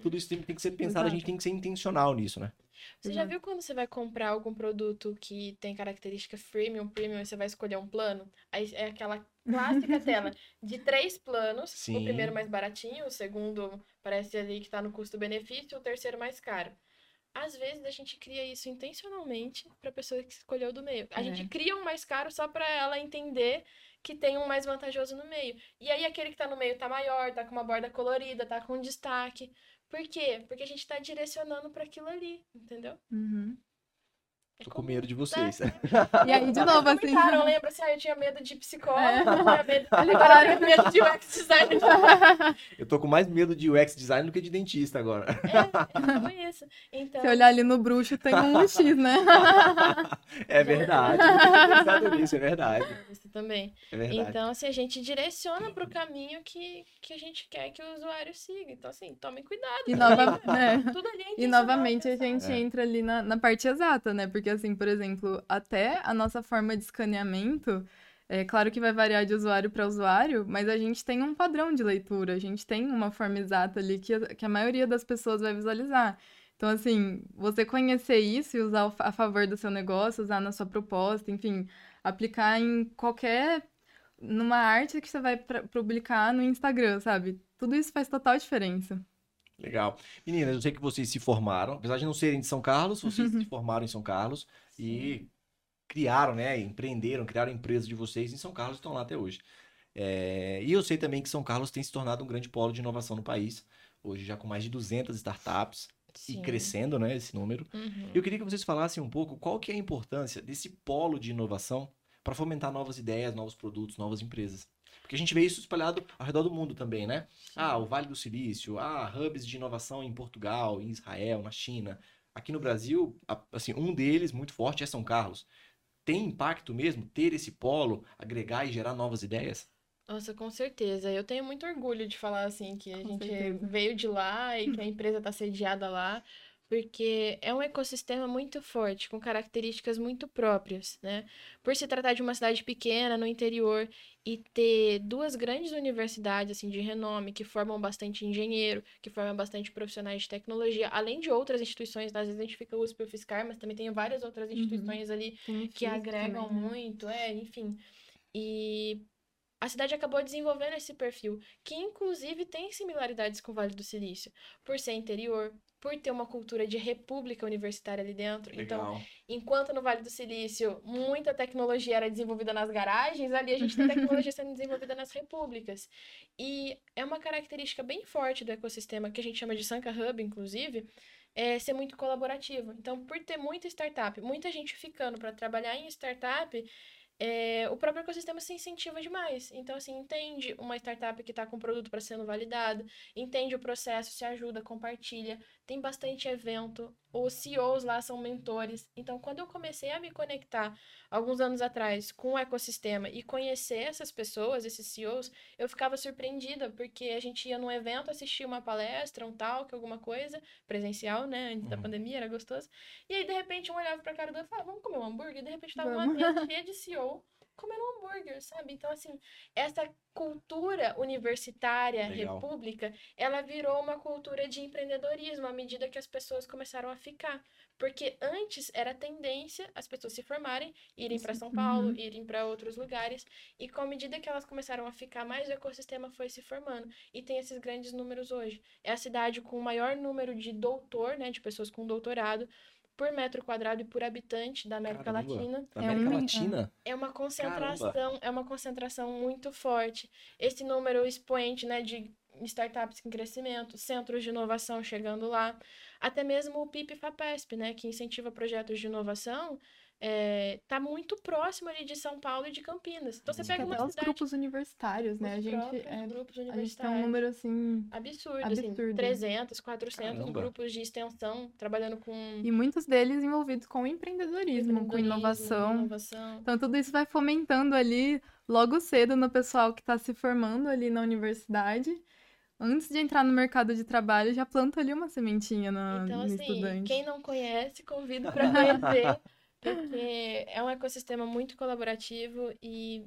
Tudo isso tem, tem que ser pensado, a Exato. gente tem que ser intencional nisso, né? Você já Exato. viu quando você vai comprar algum produto que tem característica freemium, premium, e você vai escolher um plano? Aí é aquela clássica tela de três planos. Sim. O primeiro mais baratinho, o segundo parece ali que tá no custo-benefício, o terceiro mais caro. Às vezes a gente cria isso intencionalmente pra pessoa que escolheu do meio. A É. gente cria um mais caro só pra ela entender que tem um mais vantajoso no meio. E aí aquele que tá no meio tá maior, tá com uma borda colorida, tá com destaque. Por quê? Porque a gente tá direcionando pra aquilo ali, entendeu? Uhum. É Tô com medo de vocês. E aí, de novo, assim. Comentaram, lembra assim, ah, eu tinha medo de psicólogo, É. eu tinha medo, de UX designer. Eu tô com mais medo de UX design do que de dentista agora. É, foi isso. Então, Se olhar ali no bruxo, tem um X, né? É verdade. Eu nisso, é verdade. Isso também. É verdade. Então, assim, a gente direciona para o caminho que, que a gente quer que o usuário siga. Então, assim, tomem cuidado. E, nova... é. Tudo ali é E novamente a gente É. entra ali na, na parte exata, né? Porque, assim, por exemplo, até a nossa forma de escaneamento, é claro que vai variar de usuário para usuário, mas a gente tem um padrão de leitura, a gente tem uma forma exata ali que, a- que a maioria das pessoas vai visualizar. Então, assim, você conhecer isso e usar a favor do seu negócio, usar na sua proposta, enfim, aplicar em qualquer. numa arte que você vai publicar no Instagram, sabe? Tudo isso faz total diferença. Legal. Meninas, eu sei que vocês se formaram, apesar de não serem de São Carlos, vocês se formaram em São Carlos e criaram, né, empreenderam, criaram a empresa de vocês em São Carlos e estão lá até hoje. É, e eu sei também que São Carlos tem se tornado um grande polo de inovação no país, hoje já com mais de 200 startups e Sim. crescendo, né, esse número. Uhum. Eu queria que vocês falassem um pouco qual que é a importância desse polo de inovação para fomentar novas ideias, novos produtos, novas empresas. Porque a gente vê isso espalhado ao redor do mundo também, né? Ah, o Vale do Silício, ah, hubs de inovação em Portugal, em Israel, na China. Aqui no Brasil, assim, um deles muito forte é São Carlos. Tem impacto mesmo ter esse polo, agregar e gerar novas ideias? Nossa, com certeza. Eu tenho muito orgulho de falar assim que a Com gente certeza. veio de lá e que a empresa está sediada lá, porque é um ecossistema muito forte, com características muito próprias, né? Por se tratar de uma cidade pequena no interior e ter duas grandes universidades assim de renome que formam bastante engenheiro, que formam bastante profissionais de tecnologia, além de outras instituições, às vezes a gente fica USP e UFSCar, mas também tem várias outras instituições ali Tem o que agregam também, né? muito, é, enfim. E a cidade acabou desenvolvendo esse perfil, que inclusive tem similaridades com o Vale do Silício, por ser interior, por ter uma cultura de república universitária ali dentro. Então, enquanto no Vale do Silício muita tecnologia era desenvolvida nas garagens, ali a gente tem tecnologia sendo desenvolvida nas repúblicas. E é uma característica bem forte do ecossistema, que a gente chama de Sanka Hub, inclusive, é ser muito colaborativo. Então, por ter muita startup, muita gente ficando para trabalhar em startup, é, o próprio ecossistema se incentiva demais. Então, assim, entende uma startup que está com o produto para sendo validado, entende o processo, se ajuda, compartilha, tem bastante evento, os CEOs lá são mentores. Então, quando eu comecei a me conectar alguns anos atrás com o ecossistema e conhecer essas pessoas, esses CEOs, eu ficava surpreendida, porque a gente ia num evento, assistir uma palestra, um talk, alguma coisa, presencial, né, antes uhum. da pandemia, era gostoso. E aí, de repente, um olhava pra cara do outro e falava, vamos comer um hambúrguer? E de repente, tava uma mesa cheia de CEO comendo um hambúrguer, sabe? Então, assim, essa cultura universitária, Legal. república, ela virou uma cultura de empreendedorismo à medida que as pessoas começaram a ficar. Porque antes era tendência as pessoas se formarem, irem para São Paulo, uhum. irem para outros lugares, e com a medida que elas começaram a ficar mais, o ecossistema foi se formando. E tem esses grandes números hoje. É a cidade com o maior número de doutor, né, de pessoas com doutorado por metro quadrado e por habitante da América Caramba, Latina. Da América é um, Latina? É uma concentração, Caramba. é uma concentração muito forte. Esse número expoente, né, de startups em crescimento, centros de inovação chegando lá, até mesmo o PIP FAPESP, né, que incentiva projetos de inovação, é, tá muito próximo ali de São Paulo e de Campinas. Então você pega uma cidade... os grupos universitários, né? Os a gente é, grupos universitários. A gente tem um número assim absurdo, absurdo. Assim, 300, 400 Caramba. grupos de extensão trabalhando com E muitos deles envolvidos com empreendedorismo, empreendedorismo com inovação. inovação. Então tudo isso vai fomentando ali logo cedo no pessoal que está se formando ali na universidade antes de entrar no mercado de trabalho, já planta ali uma sementinha no, então, no assim, estudante. Quem não conhece, convido para conhecer. Porque é um ecossistema muito colaborativo e,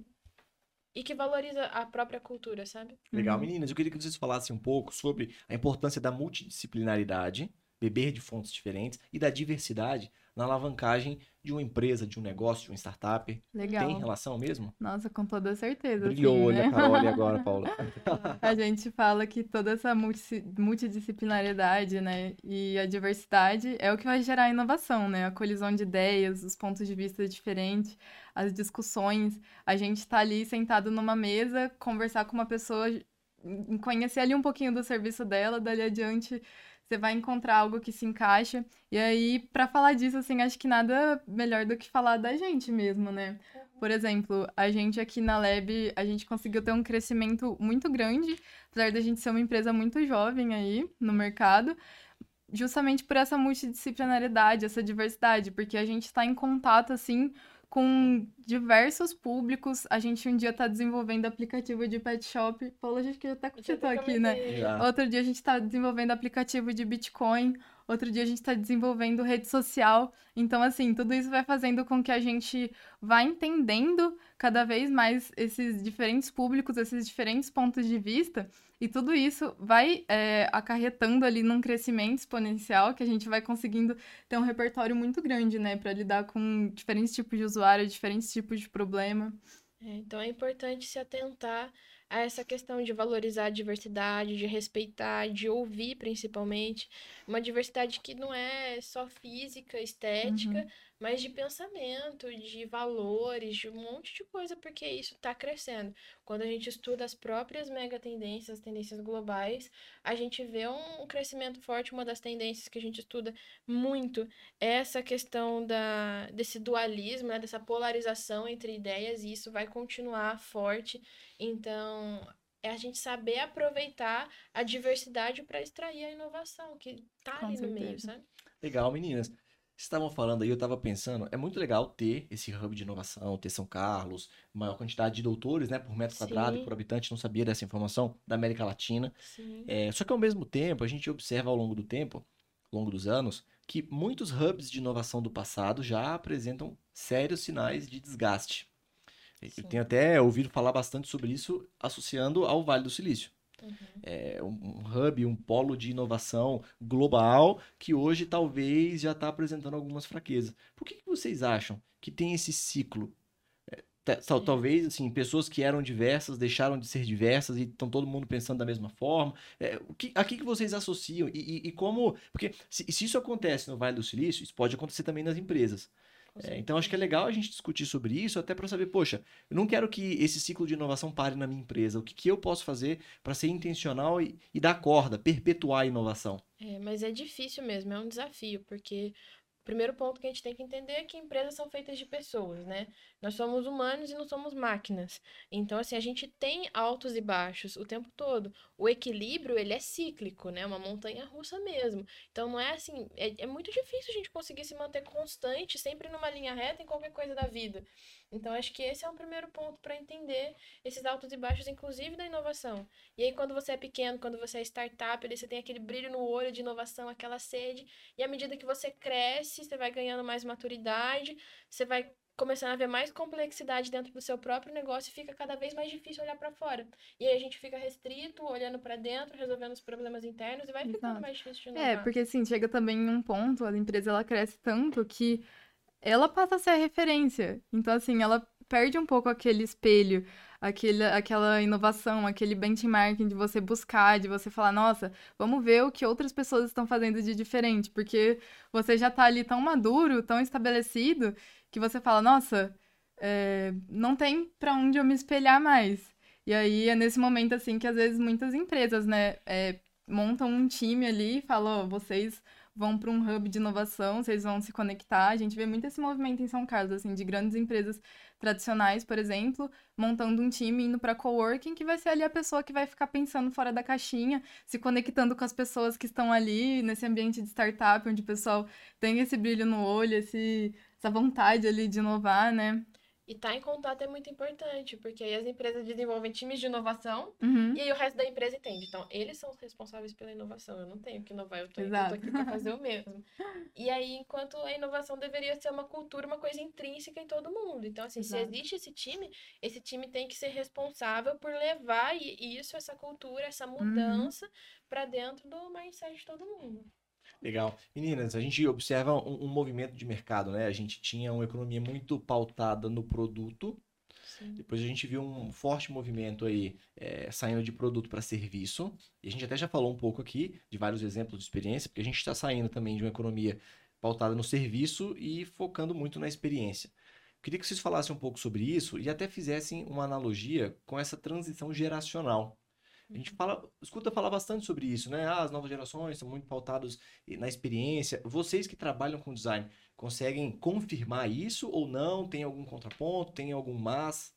e que valoriza a própria cultura, sabe? Legal, uhum. meninas. Eu queria que vocês falassem um pouco sobre a importância da multidisciplinaridade, beber de fontes diferentes e da diversidade na alavancagem de uma empresa, de um negócio, de uma startup. Legal. Tem relação mesmo? Nossa, com toda certeza. Brilhou sim, olho né? a Carol agora, Paula. a gente fala que toda essa multidisciplinaridade, né, e a diversidade é o que vai gerar a inovação, né? A colisão de ideias, os pontos de vista diferentes, as discussões. A gente está ali sentado numa mesa, conversar com uma pessoa, conhecer ali um pouquinho do serviço dela, dali adiante você vai encontrar algo que se encaixa. E aí, para falar disso, assim, acho que nada melhor do que falar da gente mesmo, né? Por exemplo, a gente aqui na Lab, a gente conseguiu ter um crescimento muito grande, apesar da gente ser uma empresa muito jovem aí no mercado, justamente por essa multidisciplinaridade, essa diversidade, porque a gente está em contato, assim, com diversos públicos. A gente um dia está desenvolvendo aplicativo de pet shop. Paulo, a gente que até citou aqui, né? Já. Outro dia a gente está desenvolvendo aplicativo de Bitcoin. Outro dia a gente está desenvolvendo rede social. Então, assim, tudo isso vai fazendo com que a gente vá entendendo cada vez mais esses diferentes públicos, esses diferentes pontos de vista e tudo isso vai é, acarretando ali num crescimento exponencial que a gente vai conseguindo ter um repertório muito grande, né, para lidar com diferentes tipos de usuário, diferentes tipos de problema. É, então é importante se atentar a essa questão de valorizar a diversidade, de respeitar, de ouvir principalmente. Uma diversidade que não é só física, estética, uhum mas de pensamento, de valores, de um monte de coisa, porque isso está crescendo. Quando a gente estuda as próprias mega tendências, as tendências globais, a gente vê um crescimento forte. Uma das tendências que a gente estuda muito é essa questão da, desse dualismo, né, dessa polarização entre ideias, e isso vai continuar forte. Então, é a gente saber aproveitar a diversidade para extrair a inovação que está ali certeza. no meio, sabe? Legal, meninas estavam falando aí, eu estava pensando, é muito legal ter esse hub de inovação, ter São Carlos, maior quantidade de doutores, né, por metro Sim. quadrado por habitante, não sabia dessa informação, da América Latina. É, só que ao mesmo tempo, a gente observa ao longo do tempo, ao longo dos anos, que muitos hubs de inovação do passado já apresentam sérios sinais de desgaste. Sim. Eu tenho até ouvido falar bastante sobre isso associando ao Vale do Silício. Uhum. É, um, hub, um polo de inovação global que hoje talvez já está apresentando algumas fraquezas. Por que, que, vocês acham que tem esse ciclo? É, talvez, assim, pessoas que eram diversas deixaram de ser diversas e estão todo mundo pensando da mesma forma. É, o que, a que, que vocês associam? E, e, e como... Porque se, se, isso acontece no Vale do Silício, isso pode acontecer também nas empresas. É, então acho que é legal a gente discutir sobre isso, até para saber, poxa, eu não quero que esse ciclo de inovação pare na minha empresa. O que, que eu posso fazer para ser intencional e, e dar corda, perpetuar a inovação? É, mas é difícil mesmo, é um desafio, porque primeiro ponto que a gente tem que entender é que empresas são feitas de pessoas, né? Nós somos humanos e não somos máquinas. Então, assim, a gente tem altos e baixos o tempo todo. O equilíbrio, ele é cíclico, né? Uma montanha russa mesmo. Então, não é assim... É, é muito difícil a gente conseguir se manter constante, sempre numa linha reta em qualquer coisa da vida. Então, acho que esse é o primeiro ponto para entender esses altos e baixos, inclusive da inovação. E aí, quando você é pequeno, quando você é startup, ali você tem aquele brilho no olho de inovação, aquela sede. E à medida que você cresce, você vai ganhando mais maturidade, você vai começando a ver mais complexidade dentro do seu próprio negócio e fica cada vez mais difícil olhar para fora. E aí a gente fica restrito, olhando para dentro, resolvendo os problemas internos e vai ficando Exato. mais difícil de é, inovar. É, porque assim, chega também em um ponto, a empresa ela cresce tanto que ela passa a ser a referência. Então, assim, ela perde um pouco aquele espelho, aquele, aquela inovação, aquele benchmarking de você buscar, de você falar, nossa, vamos ver o que outras pessoas estão fazendo de diferente, porque você já está ali tão maduro, tão estabelecido, que você fala, nossa, é, não tem para onde eu me espelhar mais. E aí é nesse momento, assim, que às vezes muitas empresas, né, é, montam um time ali e falam, oh, vocês vão para um hub de inovação, vocês vão se conectar. A gente vê muito esse movimento em São Carlos, assim, de grandes empresas tradicionais, por exemplo, montando um time indo para coworking, que vai ser ali a pessoa que vai ficar pensando fora da caixinha, se conectando com as pessoas que estão ali nesse ambiente de startup, onde o pessoal tem esse brilho no olho, esse, essa vontade ali de inovar, né? E estar tá em contato é muito importante, porque aí as empresas desenvolvem times de inovação uhum. e aí o resto da empresa entende. Então, eles são os responsáveis pela inovação. Eu não tenho que inovar, eu tô, eu tô aqui para fazer o mesmo. E aí, enquanto a inovação deveria ser uma cultura, uma coisa intrínseca em todo mundo. Então, assim, Exato. se existe esse time, esse time tem que ser responsável por levar isso, essa cultura, essa uhum. mudança uhum. para dentro do mindset de todo mundo. Legal. Meninas, a gente observa um, um, movimento de mercado, né? A gente tinha uma economia muito pautada no produto. Sim. Depois a gente viu um forte movimento aí é, saindo de produto para serviço. E a gente até já falou um pouco aqui de vários exemplos de experiência, porque a gente está saindo também de uma economia pautada no serviço e focando muito na experiência. Queria que vocês falassem um pouco sobre isso e até fizessem uma analogia com essa transição geracional a gente fala, escuta falar bastante sobre isso, né? Ah, as novas gerações são muito pautadas na experiência. Vocês que trabalham com design, conseguem confirmar isso ou não? Tem algum contraponto? Tem algum mas?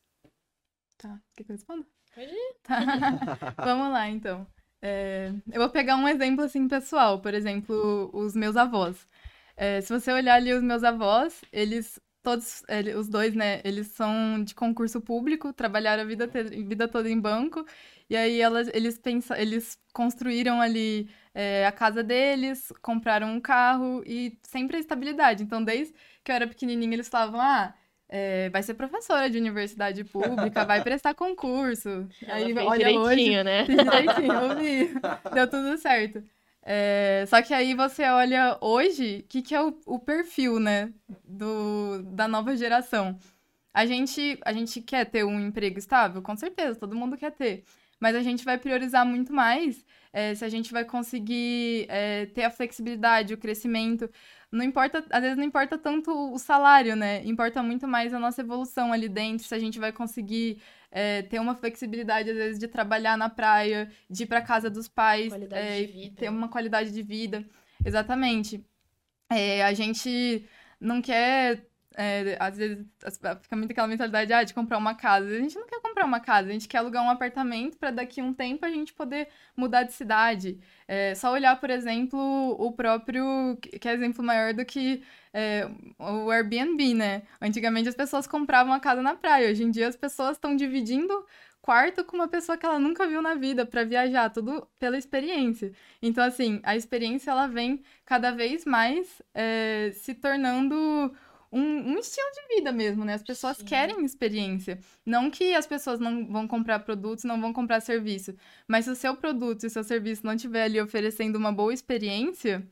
Tá, quer que eu responda? Pode ir. Tá. Vamos lá, então. É, eu vou pegar um exemplo, assim, pessoal. Por exemplo, os meus avós. É, se você olhar ali os meus avós, eles todos, os dois, né, eles são de concurso público, trabalharam a vida, vida toda em banco e aí elas, eles, pensa, eles construíram ali é, a casa deles, compraram um carro e sempre a estabilidade. Então, desde que eu era pequenininha, eles falavam, ah, é, vai ser professora de universidade pública, vai prestar concurso. Ela aí, fez olha, direitinho, hoje, né? Fiz direitinho, eu vi. Deu tudo certo. É, só que aí você olha hoje, o que, que é o, o perfil, né, do, da nova geração. A gente, a gente quer ter um emprego estável? Com certeza, todo mundo quer ter mas a gente vai priorizar muito mais é, se a gente vai conseguir é, ter a flexibilidade, o crescimento. Não importa, às vezes não importa tanto o salário, né? Importa muito mais a nossa evolução ali dentro, se a gente vai conseguir é, ter uma flexibilidade, às vezes, de trabalhar na praia, de ir para casa dos pais, ter uma qualidade de vida. Exatamente. a gente não quer é, às vezes fica muito aquela mentalidade ah, de comprar uma casa. A gente não quer comprar uma casa, a gente quer alugar um apartamento para daqui um tempo a gente poder mudar de cidade. É só olhar, por exemplo, o próprio, que é exemplo maior do que é, o Airbnb, né? Antigamente as pessoas compravam a casa na praia, hoje em dia as pessoas estão dividindo quarto com uma pessoa que ela nunca viu na vida para viajar, tudo pela experiência. Então, assim, a experiência ela vem cada vez mais é, se tornando um, um, estilo de vida mesmo, né? As pessoas Sim. querem experiência. Não que as pessoas não vão comprar produtos, não vão comprar serviço. Mas se o seu produto e o seu serviço não estiver ali oferecendo uma boa experiência,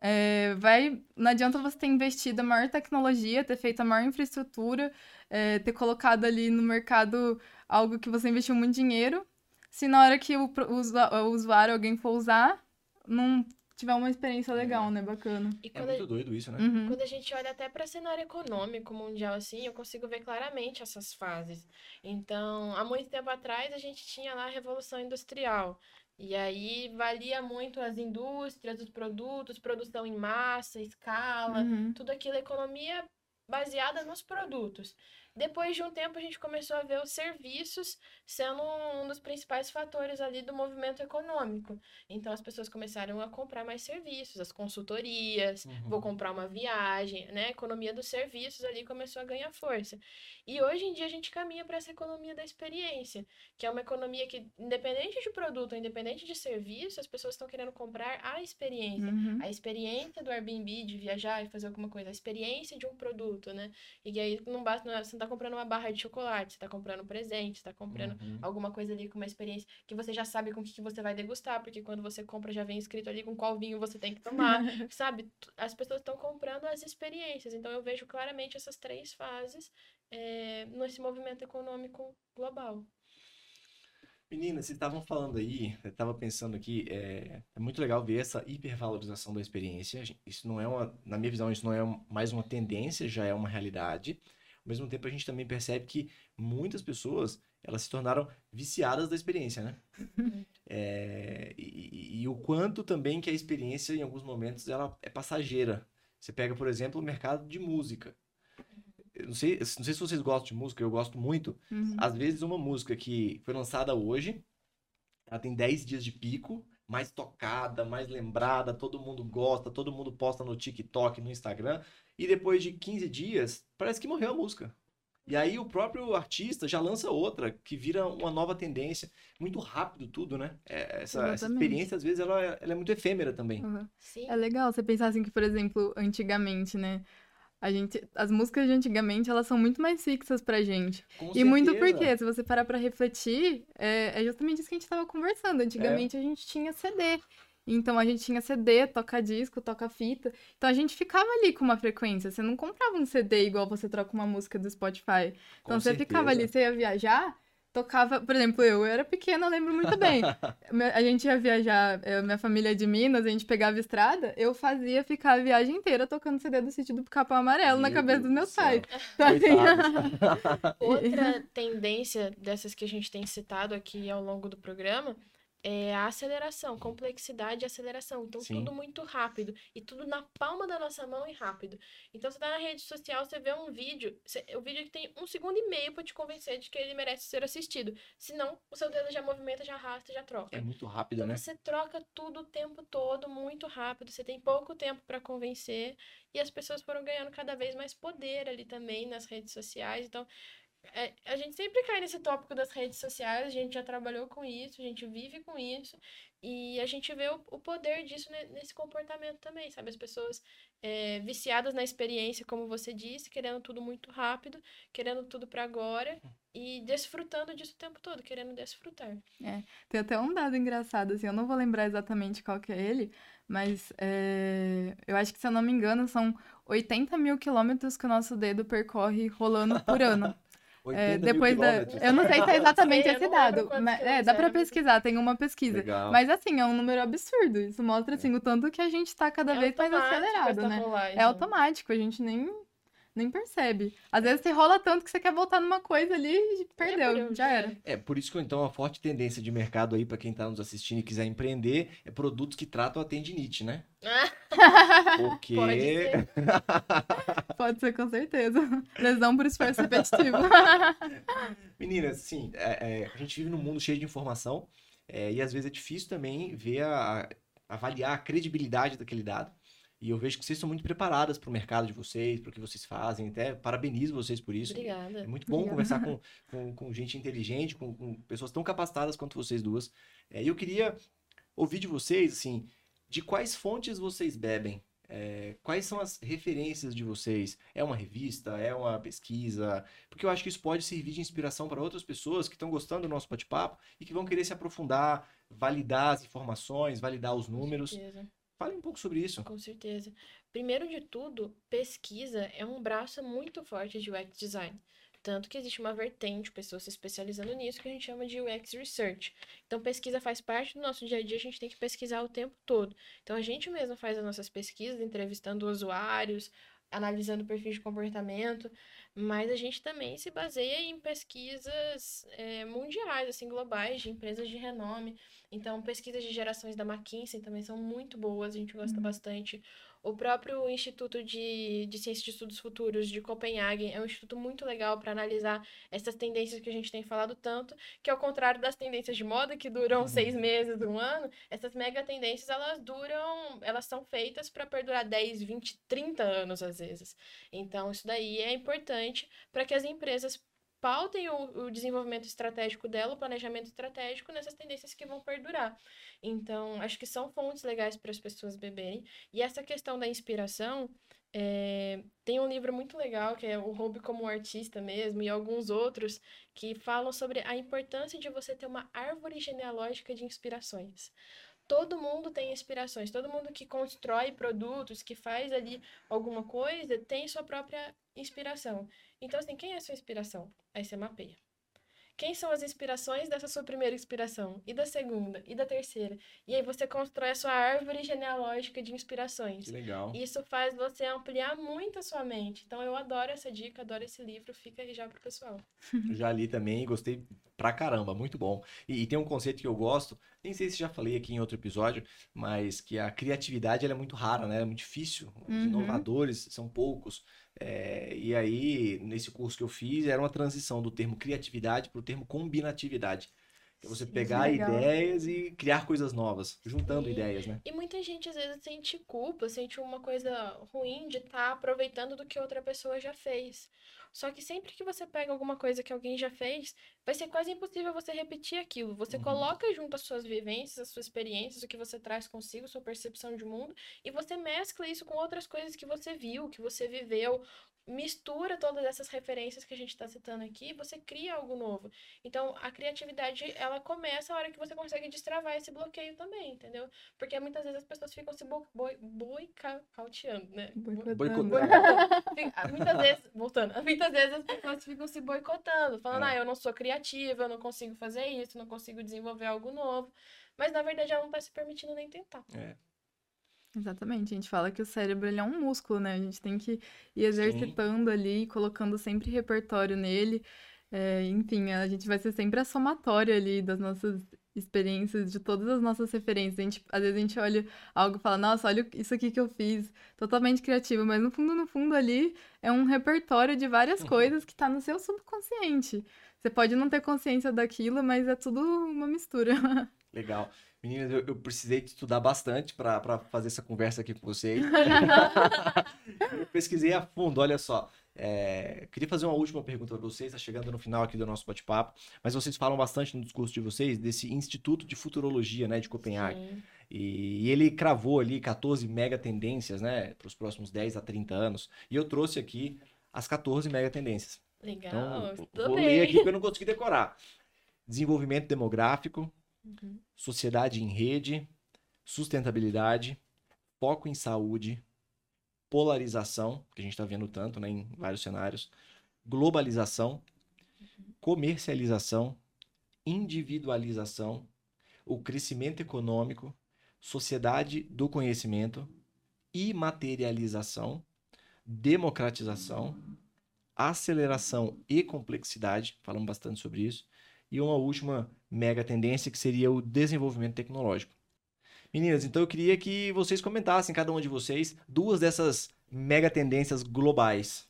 é, vai, não adianta você ter investido a maior tecnologia, ter feito a maior infraestrutura, é, ter colocado ali no mercado algo que você investiu muito dinheiro, se na hora que o, o, o usuário, alguém for usar, não tiver uma experiência legal, né? Bacana. E É quando, muito doido isso, né? Uhum. Quando a gente olha até para cenário econômico mundial assim, eu consigo ver claramente essas fases. Então, há muito tempo atrás a gente tinha lá a Revolução Industrial. E aí valia muito as indústrias, os produtos, produção em massa, escala, Uhum. tudo aquilo, economia baseada nos produtos. Depois de um tempo, a gente começou a ver os serviços sendo um dos principais fatores ali do movimento econômico. Então, as pessoas começaram a comprar mais serviços, as consultorias, Uhum. vou comprar uma viagem, né? A economia dos serviços ali começou a ganhar força. E hoje em dia a gente caminha para essa economia da experiência, que é uma economia que, independente de produto, independente de serviço, as pessoas estão querendo comprar a experiência. Uhum. A experiência do Airbnb de viajar e fazer alguma coisa, a experiência de um produto, né? E aí não basta, não é- você não tá comprando uma barra de chocolate, você tá comprando um presente, você tá comprando Uhum. alguma coisa ali com uma experiência que você já sabe com o que, que você vai degustar, porque quando você compra já vem escrito ali com qual vinho você tem que tomar, sabe? As pessoas estão comprando as experiências, então eu vejo claramente essas três fases é, nesse movimento econômico global. Meninas, vocês estavam falando aí, eu estava pensando aqui, é, é muito legal ver essa hipervalorização da experiência. Isso não é uma, na minha visão, isso não é mais uma tendência, já é uma realidade. Ao mesmo tempo, a gente também percebe que muitas pessoas, elas se tornaram viciadas da experiência, né? É, e, e- o quanto também que a experiência, em alguns momentos, ela é passageira. Você pega, por exemplo, o mercado de música. Eu não sei, não sei se vocês gostam de música, eu gosto muito. Uhum. Às vezes uma música que foi lançada hoje, ela tem 10 dias de pico, mais tocada, mais lembrada, todo mundo gosta, todo mundo posta no TikTok, no Instagram, e depois de 15 dias, parece que morreu a música. E aí o próprio artista já lança outra, que vira uma nova tendência. Muito rápido tudo, né? É, essa, essa experiência, às vezes, ela, é- ela é muito efêmera também. Uhum. Sim. É legal você pensar assim que, por exemplo, antigamente, né? A gente, as músicas de antigamente, elas são muito mais fixas pra gente. Com E muito certeza. porque, se você parar pra refletir, é, é justamente isso que a gente tava conversando. Antigamente a gente tinha CD. Então a gente tinha CD, toca disco, toca fita. Então a gente ficava ali com uma frequência. Você não comprava um CD igual você troca uma música do Spotify. Com Então você ficava ali, certeza. você ia viajar, tocava, por exemplo, eu, eu era pequena, eu lembro muito bem. A gente ia viajar, eu, minha família é de Minas, a gente pegava estrada, eu fazia ficar a viagem inteira tocando CD do sítio do Capão Amarelo na Meu cabeça dos meus do. Então, assim, Coitados. Outra tendência dessas que a gente tem citado aqui ao longo do programa é a aceleração, complexidade e aceleração. Então, Sim. tudo muito rápido. E tudo na palma da nossa mão e rápido. Então, você tá na rede social, você vê um vídeo, você- o vídeo que tem um segundo e meio pra te convencer de que ele merece ser assistido. Senão, o seu dedo já movimenta, já arrasta, já troca. É muito rápido, Então né? você troca tudo o tempo todo, muito rápido. Você tem pouco tempo para convencer. E as pessoas foram ganhando cada vez mais poder ali também nas redes sociais. Então, é, a gente sempre cai nesse tópico das redes sociais. A gente já trabalhou com isso, a gente vive com isso. E a gente vê o, o poder disso ne- nesse comportamento também, sabe? As pessoas é, viciadas na experiência, como você disse, querendo tudo muito rápido, querendo tudo para agora e desfrutando disso o tempo todo, querendo desfrutar. Tem até um dado engraçado, assim, eu não vou lembrar exatamente qual que é ele, mas é, eu acho que, se eu não me engano, são 80 mil quilômetros que o nosso dedo percorre rolando por ano. 80 É, depois da... Eu não sei se é exatamente esse dado, mas é, dá pra era, mas- pesquisar, tem uma pesquisa. Legal. Mas assim, é um número absurdo. Isso mostra assim o tanto que a gente tá cada É vez mais acelerado, né? rolagem. É automático, a gente nem, nem percebe. Às vezes você rola tanto que você quer voltar numa coisa ali e perdeu, já era. É, por isso que então a forte tendência de mercado aí para quem tá nos assistindo e quiser empreender é produtos que tratam a tendinite, né? Porque Pode ser. Com certeza. Lesão por esforço repetitivo. Meninas, assim, é- é, a gente vive num mundo cheio de informação é, e às vezes é difícil também ver a, a- avaliar a credibilidade daquele dado. E eu vejo que vocês são muito preparadas para o mercado de vocês, para o que vocês fazem, até parabenizo vocês por isso. É Obrigada. muito bom Obrigada. conversar com, com, com gente inteligente, com, com pessoas tão capacitadas quanto vocês duas. É, E eu queria ouvir de vocês, assim, de quais fontes vocês bebem? É, quais são as referências de vocês? É uma revista? É uma pesquisa? Porque eu acho que isso pode servir de inspiração para outras pessoas que estão gostando do nosso bate-papo e que vão querer se aprofundar, validar as informações, validar os números. Com certeza. Fale um pouco sobre isso. Com certeza. Primeiro de tudo, pesquisa é um braço muito forte de UX design. Tanto que existe uma vertente, pessoas se especializando nisso, que a gente chama de UX Research. Então, pesquisa faz parte do nosso dia a dia, a gente tem que pesquisar o tempo todo. Então, a gente mesmo faz as nossas pesquisas, entrevistando usuários, analisando perfis de comportamento, mas a gente também se baseia em pesquisas é, mundiais, assim, globais, de empresas de renome. Então, pesquisas de gerações da McKinsey também são muito boas, a gente gosta uhum. bastante. O próprio Instituto de, de Ciências de Estudos Futuros de Copenhague é um instituto muito legal para analisar essas tendências que a gente tem falado tanto, que ao contrário das tendências de moda, que duram uhum. seis meses, um ano, essas mega tendências, elas duram, elas são feitas para perdurar 10, 20, 30 anos às vezes. Então, isso daí é importante para que as empresas pautem o, o, desenvolvimento estratégico dela, o planejamento estratégico nessas tendências que vão perdurar. Então, acho que são fontes legais para as pessoas beberem. E essa questão da inspiração, é, tem um livro muito legal, que é O Hobby como Artista mesmo, e alguns outros, que falam sobre a importância de você ter uma árvore genealógica de inspirações todo mundo tem inspirações, todo mundo que constrói produtos, que faz ali alguma coisa, tem sua própria inspiração. Então, assim, quem é a sua inspiração? Aí você mapeia. Quem são as inspirações dessa sua primeira inspiração? E da segunda? E da terceira? E aí você constrói a sua árvore genealógica de inspirações. Que legal. Isso faz você ampliar muito a sua mente. Então eu adoro essa dica, adoro esse livro. Fica aí já pro pessoal. já li também e gostei pra caramba, muito bom. E, e, tem um conceito que eu gosto, nem sei se já falei aqui em outro episódio, mas que a criatividade ela é muito rara, né? É muito difícil. Os uhum. inovadores são poucos. É, e aí, nesse curso que eu fiz, era uma transição do termo criatividade para o termo combinatividade. É você pegar ideias e criar coisas novas, juntando Sim. ideias, né? E muita gente às vezes sente culpa, sente uma coisa ruim de estar tá aproveitando do que outra pessoa já fez. Só que sempre que você pega alguma coisa que alguém já fez, vai ser quase impossível você repetir aquilo. Você uhum. coloca junto as suas vivências, as suas experiências, o que você traz consigo, sua percepção de mundo, e você mescla isso com outras coisas que você viu, que você viveu, mistura todas essas referências que a gente está citando aqui, você cria algo novo. Então, a criatividade, ela começa a hora que você consegue destravar esse bloqueio também, entendeu? Porque muitas vezes as pessoas ficam se boicotando, né? Boicotando. Ah, muitas vezes, voltando, muitas vezes as pessoas ficam se boicotando, falando, é. ah, eu não sou criativa, eu não consigo fazer isso, não consigo desenvolver algo novo. Mas, na verdade, ela não está se permitindo nem tentar. É. Exatamente, a gente fala que o cérebro ele é um músculo, né? A gente tem que ir exercitando Sim. ali, colocando sempre repertório nele. É, enfim, a gente vai ser sempre a somatória ali das nossas experiências, de todas as nossas referências. A gente, às vezes a gente olha algo e fala, nossa, olha isso aqui que eu fiz, totalmente criativo, mas no fundo, no fundo ali é um repertório de várias uhum. coisas que está no seu subconsciente. Você pode não ter consciência daquilo, mas é tudo uma mistura. Legal. Meninas, eu, eu precisei estudar bastante para fazer essa conversa aqui com vocês. eu pesquisei a fundo, olha só. É, queria fazer uma última pergunta para vocês, está chegando no final aqui do nosso bate-papo, mas vocês falam bastante no discurso de vocês desse Instituto de Futurologia né, de Copenhague. E, e, ele cravou ali 14 mega tendências né, para os próximos 10 a 30 anos. E eu trouxe aqui as 14 mega tendências. Legal, então, vou bem. ler aqui porque eu não consegui decorar. Desenvolvimento demográfico, Uhum. Sociedade em rede, sustentabilidade, foco em saúde, polarização, que a gente está vendo tanto né, em vários cenários, globalização, uhum. comercialização, individualização, o crescimento econômico, sociedade do conhecimento, imaterialização, democratização, aceleração e complexidade, falamos bastante sobre isso, e uma última mega tendência que seria o desenvolvimento tecnológico. Meninas, então eu queria que vocês comentassem, cada uma de vocês, duas dessas mega tendências globais.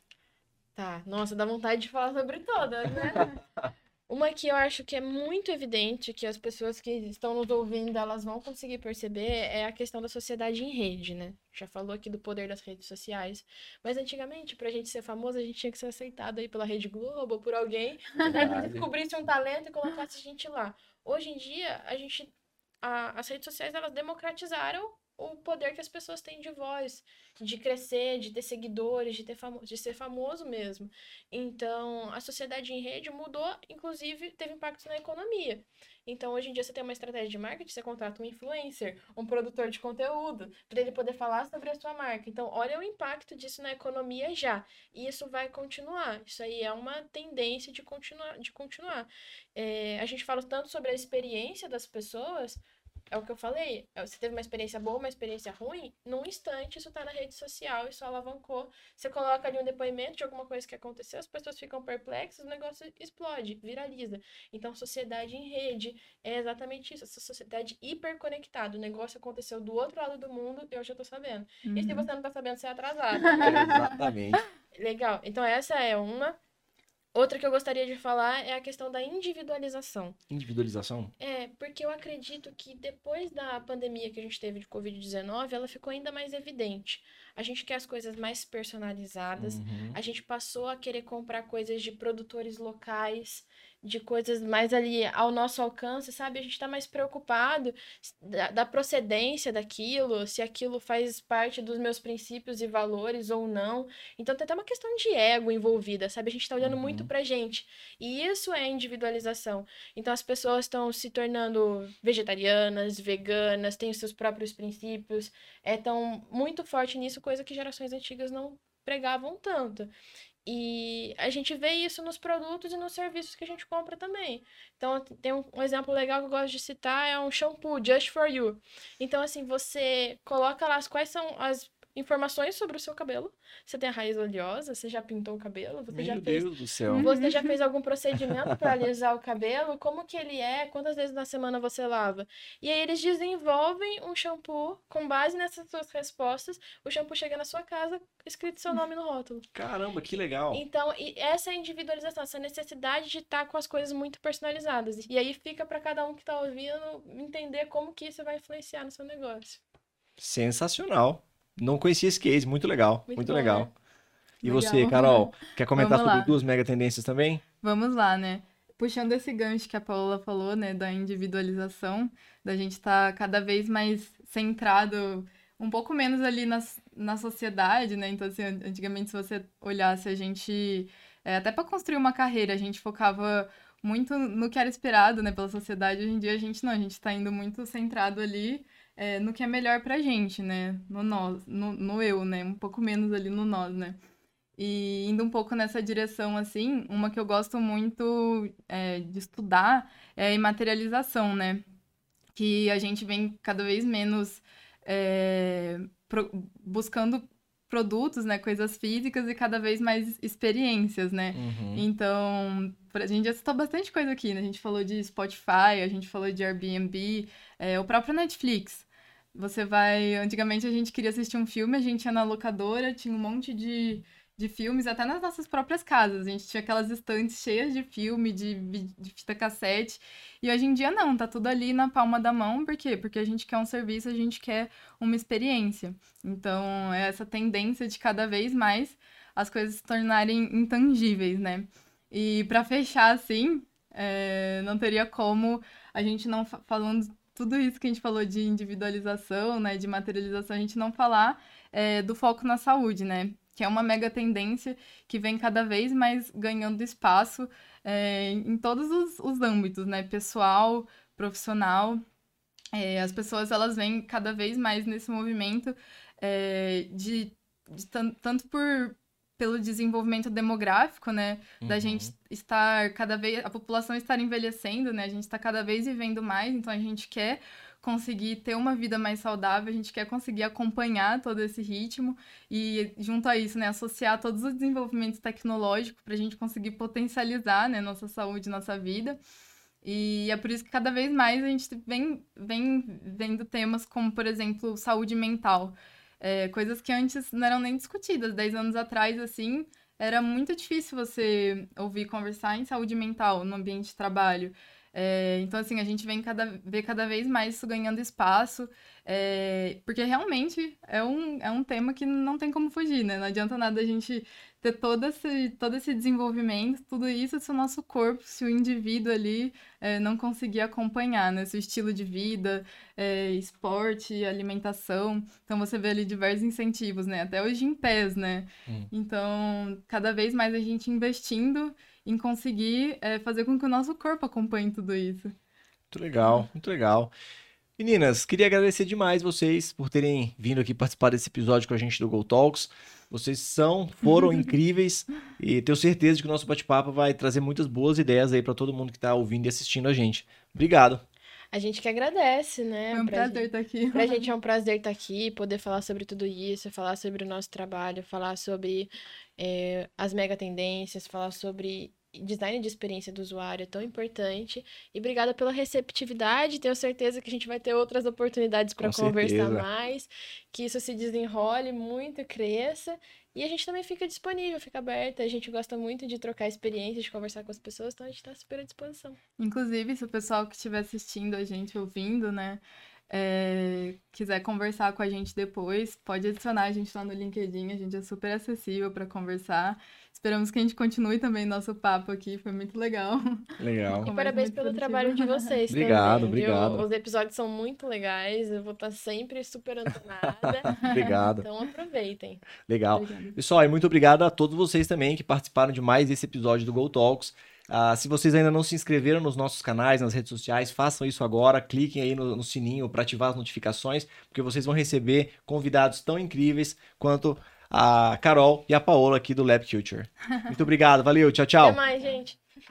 Tá, nossa, dá vontade de falar sobre todas, né? Uma que eu acho que é muito evidente que as pessoas que estão nos ouvindo, elas vão conseguir perceber é a questão da sociedade em rede, né? Já falou aqui do poder das redes sociais. Mas antigamente, pra gente ser famoso, a gente tinha que ser aceitado aí pela Rede Globo ou por alguém que descobrisse um talento e colocasse a gente lá. Hoje em dia, a gente a, as redes sociais elas democratizaram o poder que as pessoas têm de voz, de crescer, de ter seguidores, de, ter famo de ser famoso mesmo. Então, a sociedade em rede mudou, inclusive teve impactos na economia. Então, hoje em dia, você tem uma estratégia de marketing, você contrata um influencer, um produtor de conteúdo, para ele poder falar sobre a sua marca. Então, olha o impacto disso na economia já. E isso vai continuar. Isso aí é uma tendência de continuar. De continuar. É, a gente fala tanto sobre a experiência das pessoas, é o que eu falei. É, você teve uma experiência boa, uma experiência ruim, num instante isso tá na rede social, isso alavancou. Você coloca ali um depoimento de alguma coisa que aconteceu, as pessoas ficam perplexas, o negócio explode, viraliza. Então, sociedade em rede é exatamente isso, essa sociedade hiperconectada. O negócio aconteceu do outro lado do mundo, eu já tô sabendo. Uhum. E se uhum. você não tá sabendo, você é atrasado. exatamente. Legal. Então, essa é uma. Outra que eu gostaria de falar é a questão da individualização. Individualização? É, porque eu acredito que depois da pandemia que a gente teve de Covid-19, ela ficou ainda mais evidente. A gente quer as coisas mais personalizadas, uhum. a gente passou a querer comprar coisas de produtores locais, de coisas mais ali ao nosso alcance, sabe? A gente tá mais preocupado da, da, procedência daquilo, se aquilo faz parte dos meus princípios e valores ou não. Então tem até uma questão de ego envolvida, sabe? A gente tá olhando uhum. muito pra gente. E isso é individualização. Então as pessoas estão se tornando vegetarianas, veganas, têm os seus próprios princípios, é tão muito forte nisso, coisa que gerações antigas não pregavam tanto. E a gente vê isso nos produtos e nos serviços que a gente compra também. Então, tem um, um, exemplo legal que eu gosto de citar, é um shampoo, Just For You. Então, assim, você coloca lá quais são as informações sobre o seu cabelo. Você tem a raiz oleosa, você já pintou o cabelo, você Meu já Deus fez. do céu. Você já fez algum procedimento para alisar o cabelo? Como que ele é? Quantas vezes na semana você lava? E aí eles desenvolvem um shampoo com base nessas suas respostas. O shampoo chega na sua casa, escrito seu nome no rótulo. Caramba, que legal. Então, essa é individualização, essa necessidade de estar com as coisas muito personalizadas. E aí fica para cada um que está ouvindo entender como que isso vai influenciar no seu negócio. Sensacional. Não conhecia esse case, muito legal, muito, muito bom, legal. Né? E legal. você, Carol, quer comentar sobre duas mega tendências também? Vamos lá, né? Puxando esse gancho que a Paula falou, né, da individualização, da gente estar tá cada vez mais centrado, um pouco menos ali na, na sociedade, né? Então, assim, antigamente, se você olhasse, a gente, é, até para construir uma carreira, a gente focava muito no que era esperado, né, pela sociedade. Hoje em dia, a gente não, a gente está indo muito centrado ali é, no que é melhor pra gente, né? No nós, no, no eu, né? Um pouco menos ali no nós, né? E indo um pouco nessa direção, assim, uma que eu gosto muito é, de estudar é a imaterialização, né? Que a gente vem cada vez menos é, pro, buscando produtos, né, coisas físicas e cada vez mais experiências, né? Uhum. Então, a gente já citou bastante coisa aqui, né? A gente falou de Spotify, a gente falou de Airbnb, é, o próprio Netflix. Você vai. Antigamente a gente queria assistir um filme, a gente ia na locadora, tinha um monte de, de filmes, até nas nossas próprias casas. A gente tinha aquelas estantes cheias de filme, de, de fita cassete. E hoje em dia não, tá tudo ali na palma da mão. Por quê? Porque a gente quer um serviço, a gente quer uma experiência. Então, é essa tendência de cada vez mais as coisas se tornarem intangíveis, né? E para fechar assim, é, não teria como a gente não falando tudo isso que a gente falou de individualização, né, de materialização, a gente não falar é, do foco na saúde, né? Que é uma mega tendência que vem cada vez mais ganhando espaço é, em todos os, os, âmbitos, né? Pessoal, profissional. É, as pessoas elas vêm cada vez mais nesse movimento é, de, de tanto por pelo desenvolvimento demográfico, né? Uhum. Da gente estar cada vez. a população estar envelhecendo, né? A gente está cada vez vivendo mais, então a gente quer conseguir ter uma vida mais saudável, a gente quer conseguir acompanhar todo esse ritmo e, junto a isso, né, associar todos os desenvolvimentos tecnológicos para a gente conseguir potencializar né, nossa saúde, nossa vida. E é por isso que cada vez mais a gente vem, vem vendo temas como, por exemplo, saúde mental. É, coisas que antes não eram nem discutidas. Dez anos atrás, assim, era muito difícil você ouvir conversar em saúde mental no ambiente de trabalho. É, então, assim, a gente vem cada, vê cada vez mais isso ganhando espaço, é, porque realmente é um, é um tema que não tem como fugir, né? Não adianta nada a gente ter todo esse, todo esse desenvolvimento, tudo isso se o nosso corpo, se o indivíduo ali é, não conseguir acompanhar, né? Seu estilo de vida, é, esporte, alimentação. Então você vê ali diversos incentivos, né? Até hoje em pés, né? Hum. Então, cada vez mais a gente investindo em conseguir é, fazer com que o nosso corpo acompanhe tudo isso. Muito legal, muito legal. Meninas, queria agradecer demais vocês por terem vindo aqui participar desse episódio com a gente do Go Talks. Vocês são, foram incríveis e tenho certeza de que o nosso bate-papo vai trazer muitas boas ideias aí para todo mundo que está ouvindo e assistindo a gente. Obrigado. A gente que agradece, né? É um pra prazer gente, estar aqui. Pra gente é um prazer estar aqui, poder falar sobre tudo isso, falar sobre o nosso trabalho, falar sobre é, as mega tendências, falar sobre design de experiência do usuário é tão importante. E obrigada pela receptividade. Tenho certeza que a gente vai ter outras oportunidades para conversar certeza. mais, que isso se desenrole muito, cresça. E a gente também fica disponível, fica aberta. A gente gosta muito de trocar experiências, de conversar com as pessoas, então a gente está super à disposição. Inclusive, se o pessoal que estiver assistindo a gente, ouvindo, né, é, quiser conversar com a gente depois, pode adicionar a gente lá no LinkedIn, a gente é super acessível para conversar. Esperamos que a gente continue também nosso papo aqui, foi muito legal. Legal. E parabéns pelo trabalho de vocês obrigado, também. Obrigado, obrigado. Os episódios são muito legais, eu vou estar sempre super antenada. obrigado. Então aproveitem. Legal. Obrigada. Pessoal, e muito obrigado a todos vocês também que participaram de mais esse episódio do Go Talks. Uh, se vocês ainda não se inscreveram nos nossos canais, nas redes sociais, façam isso agora. Cliquem aí no, no sininho para ativar as notificações, porque vocês vão receber convidados tão incríveis quanto a Carol e a Paola aqui do Lab Culture. Muito obrigado, valeu, tchau, tchau. Até mais, gente.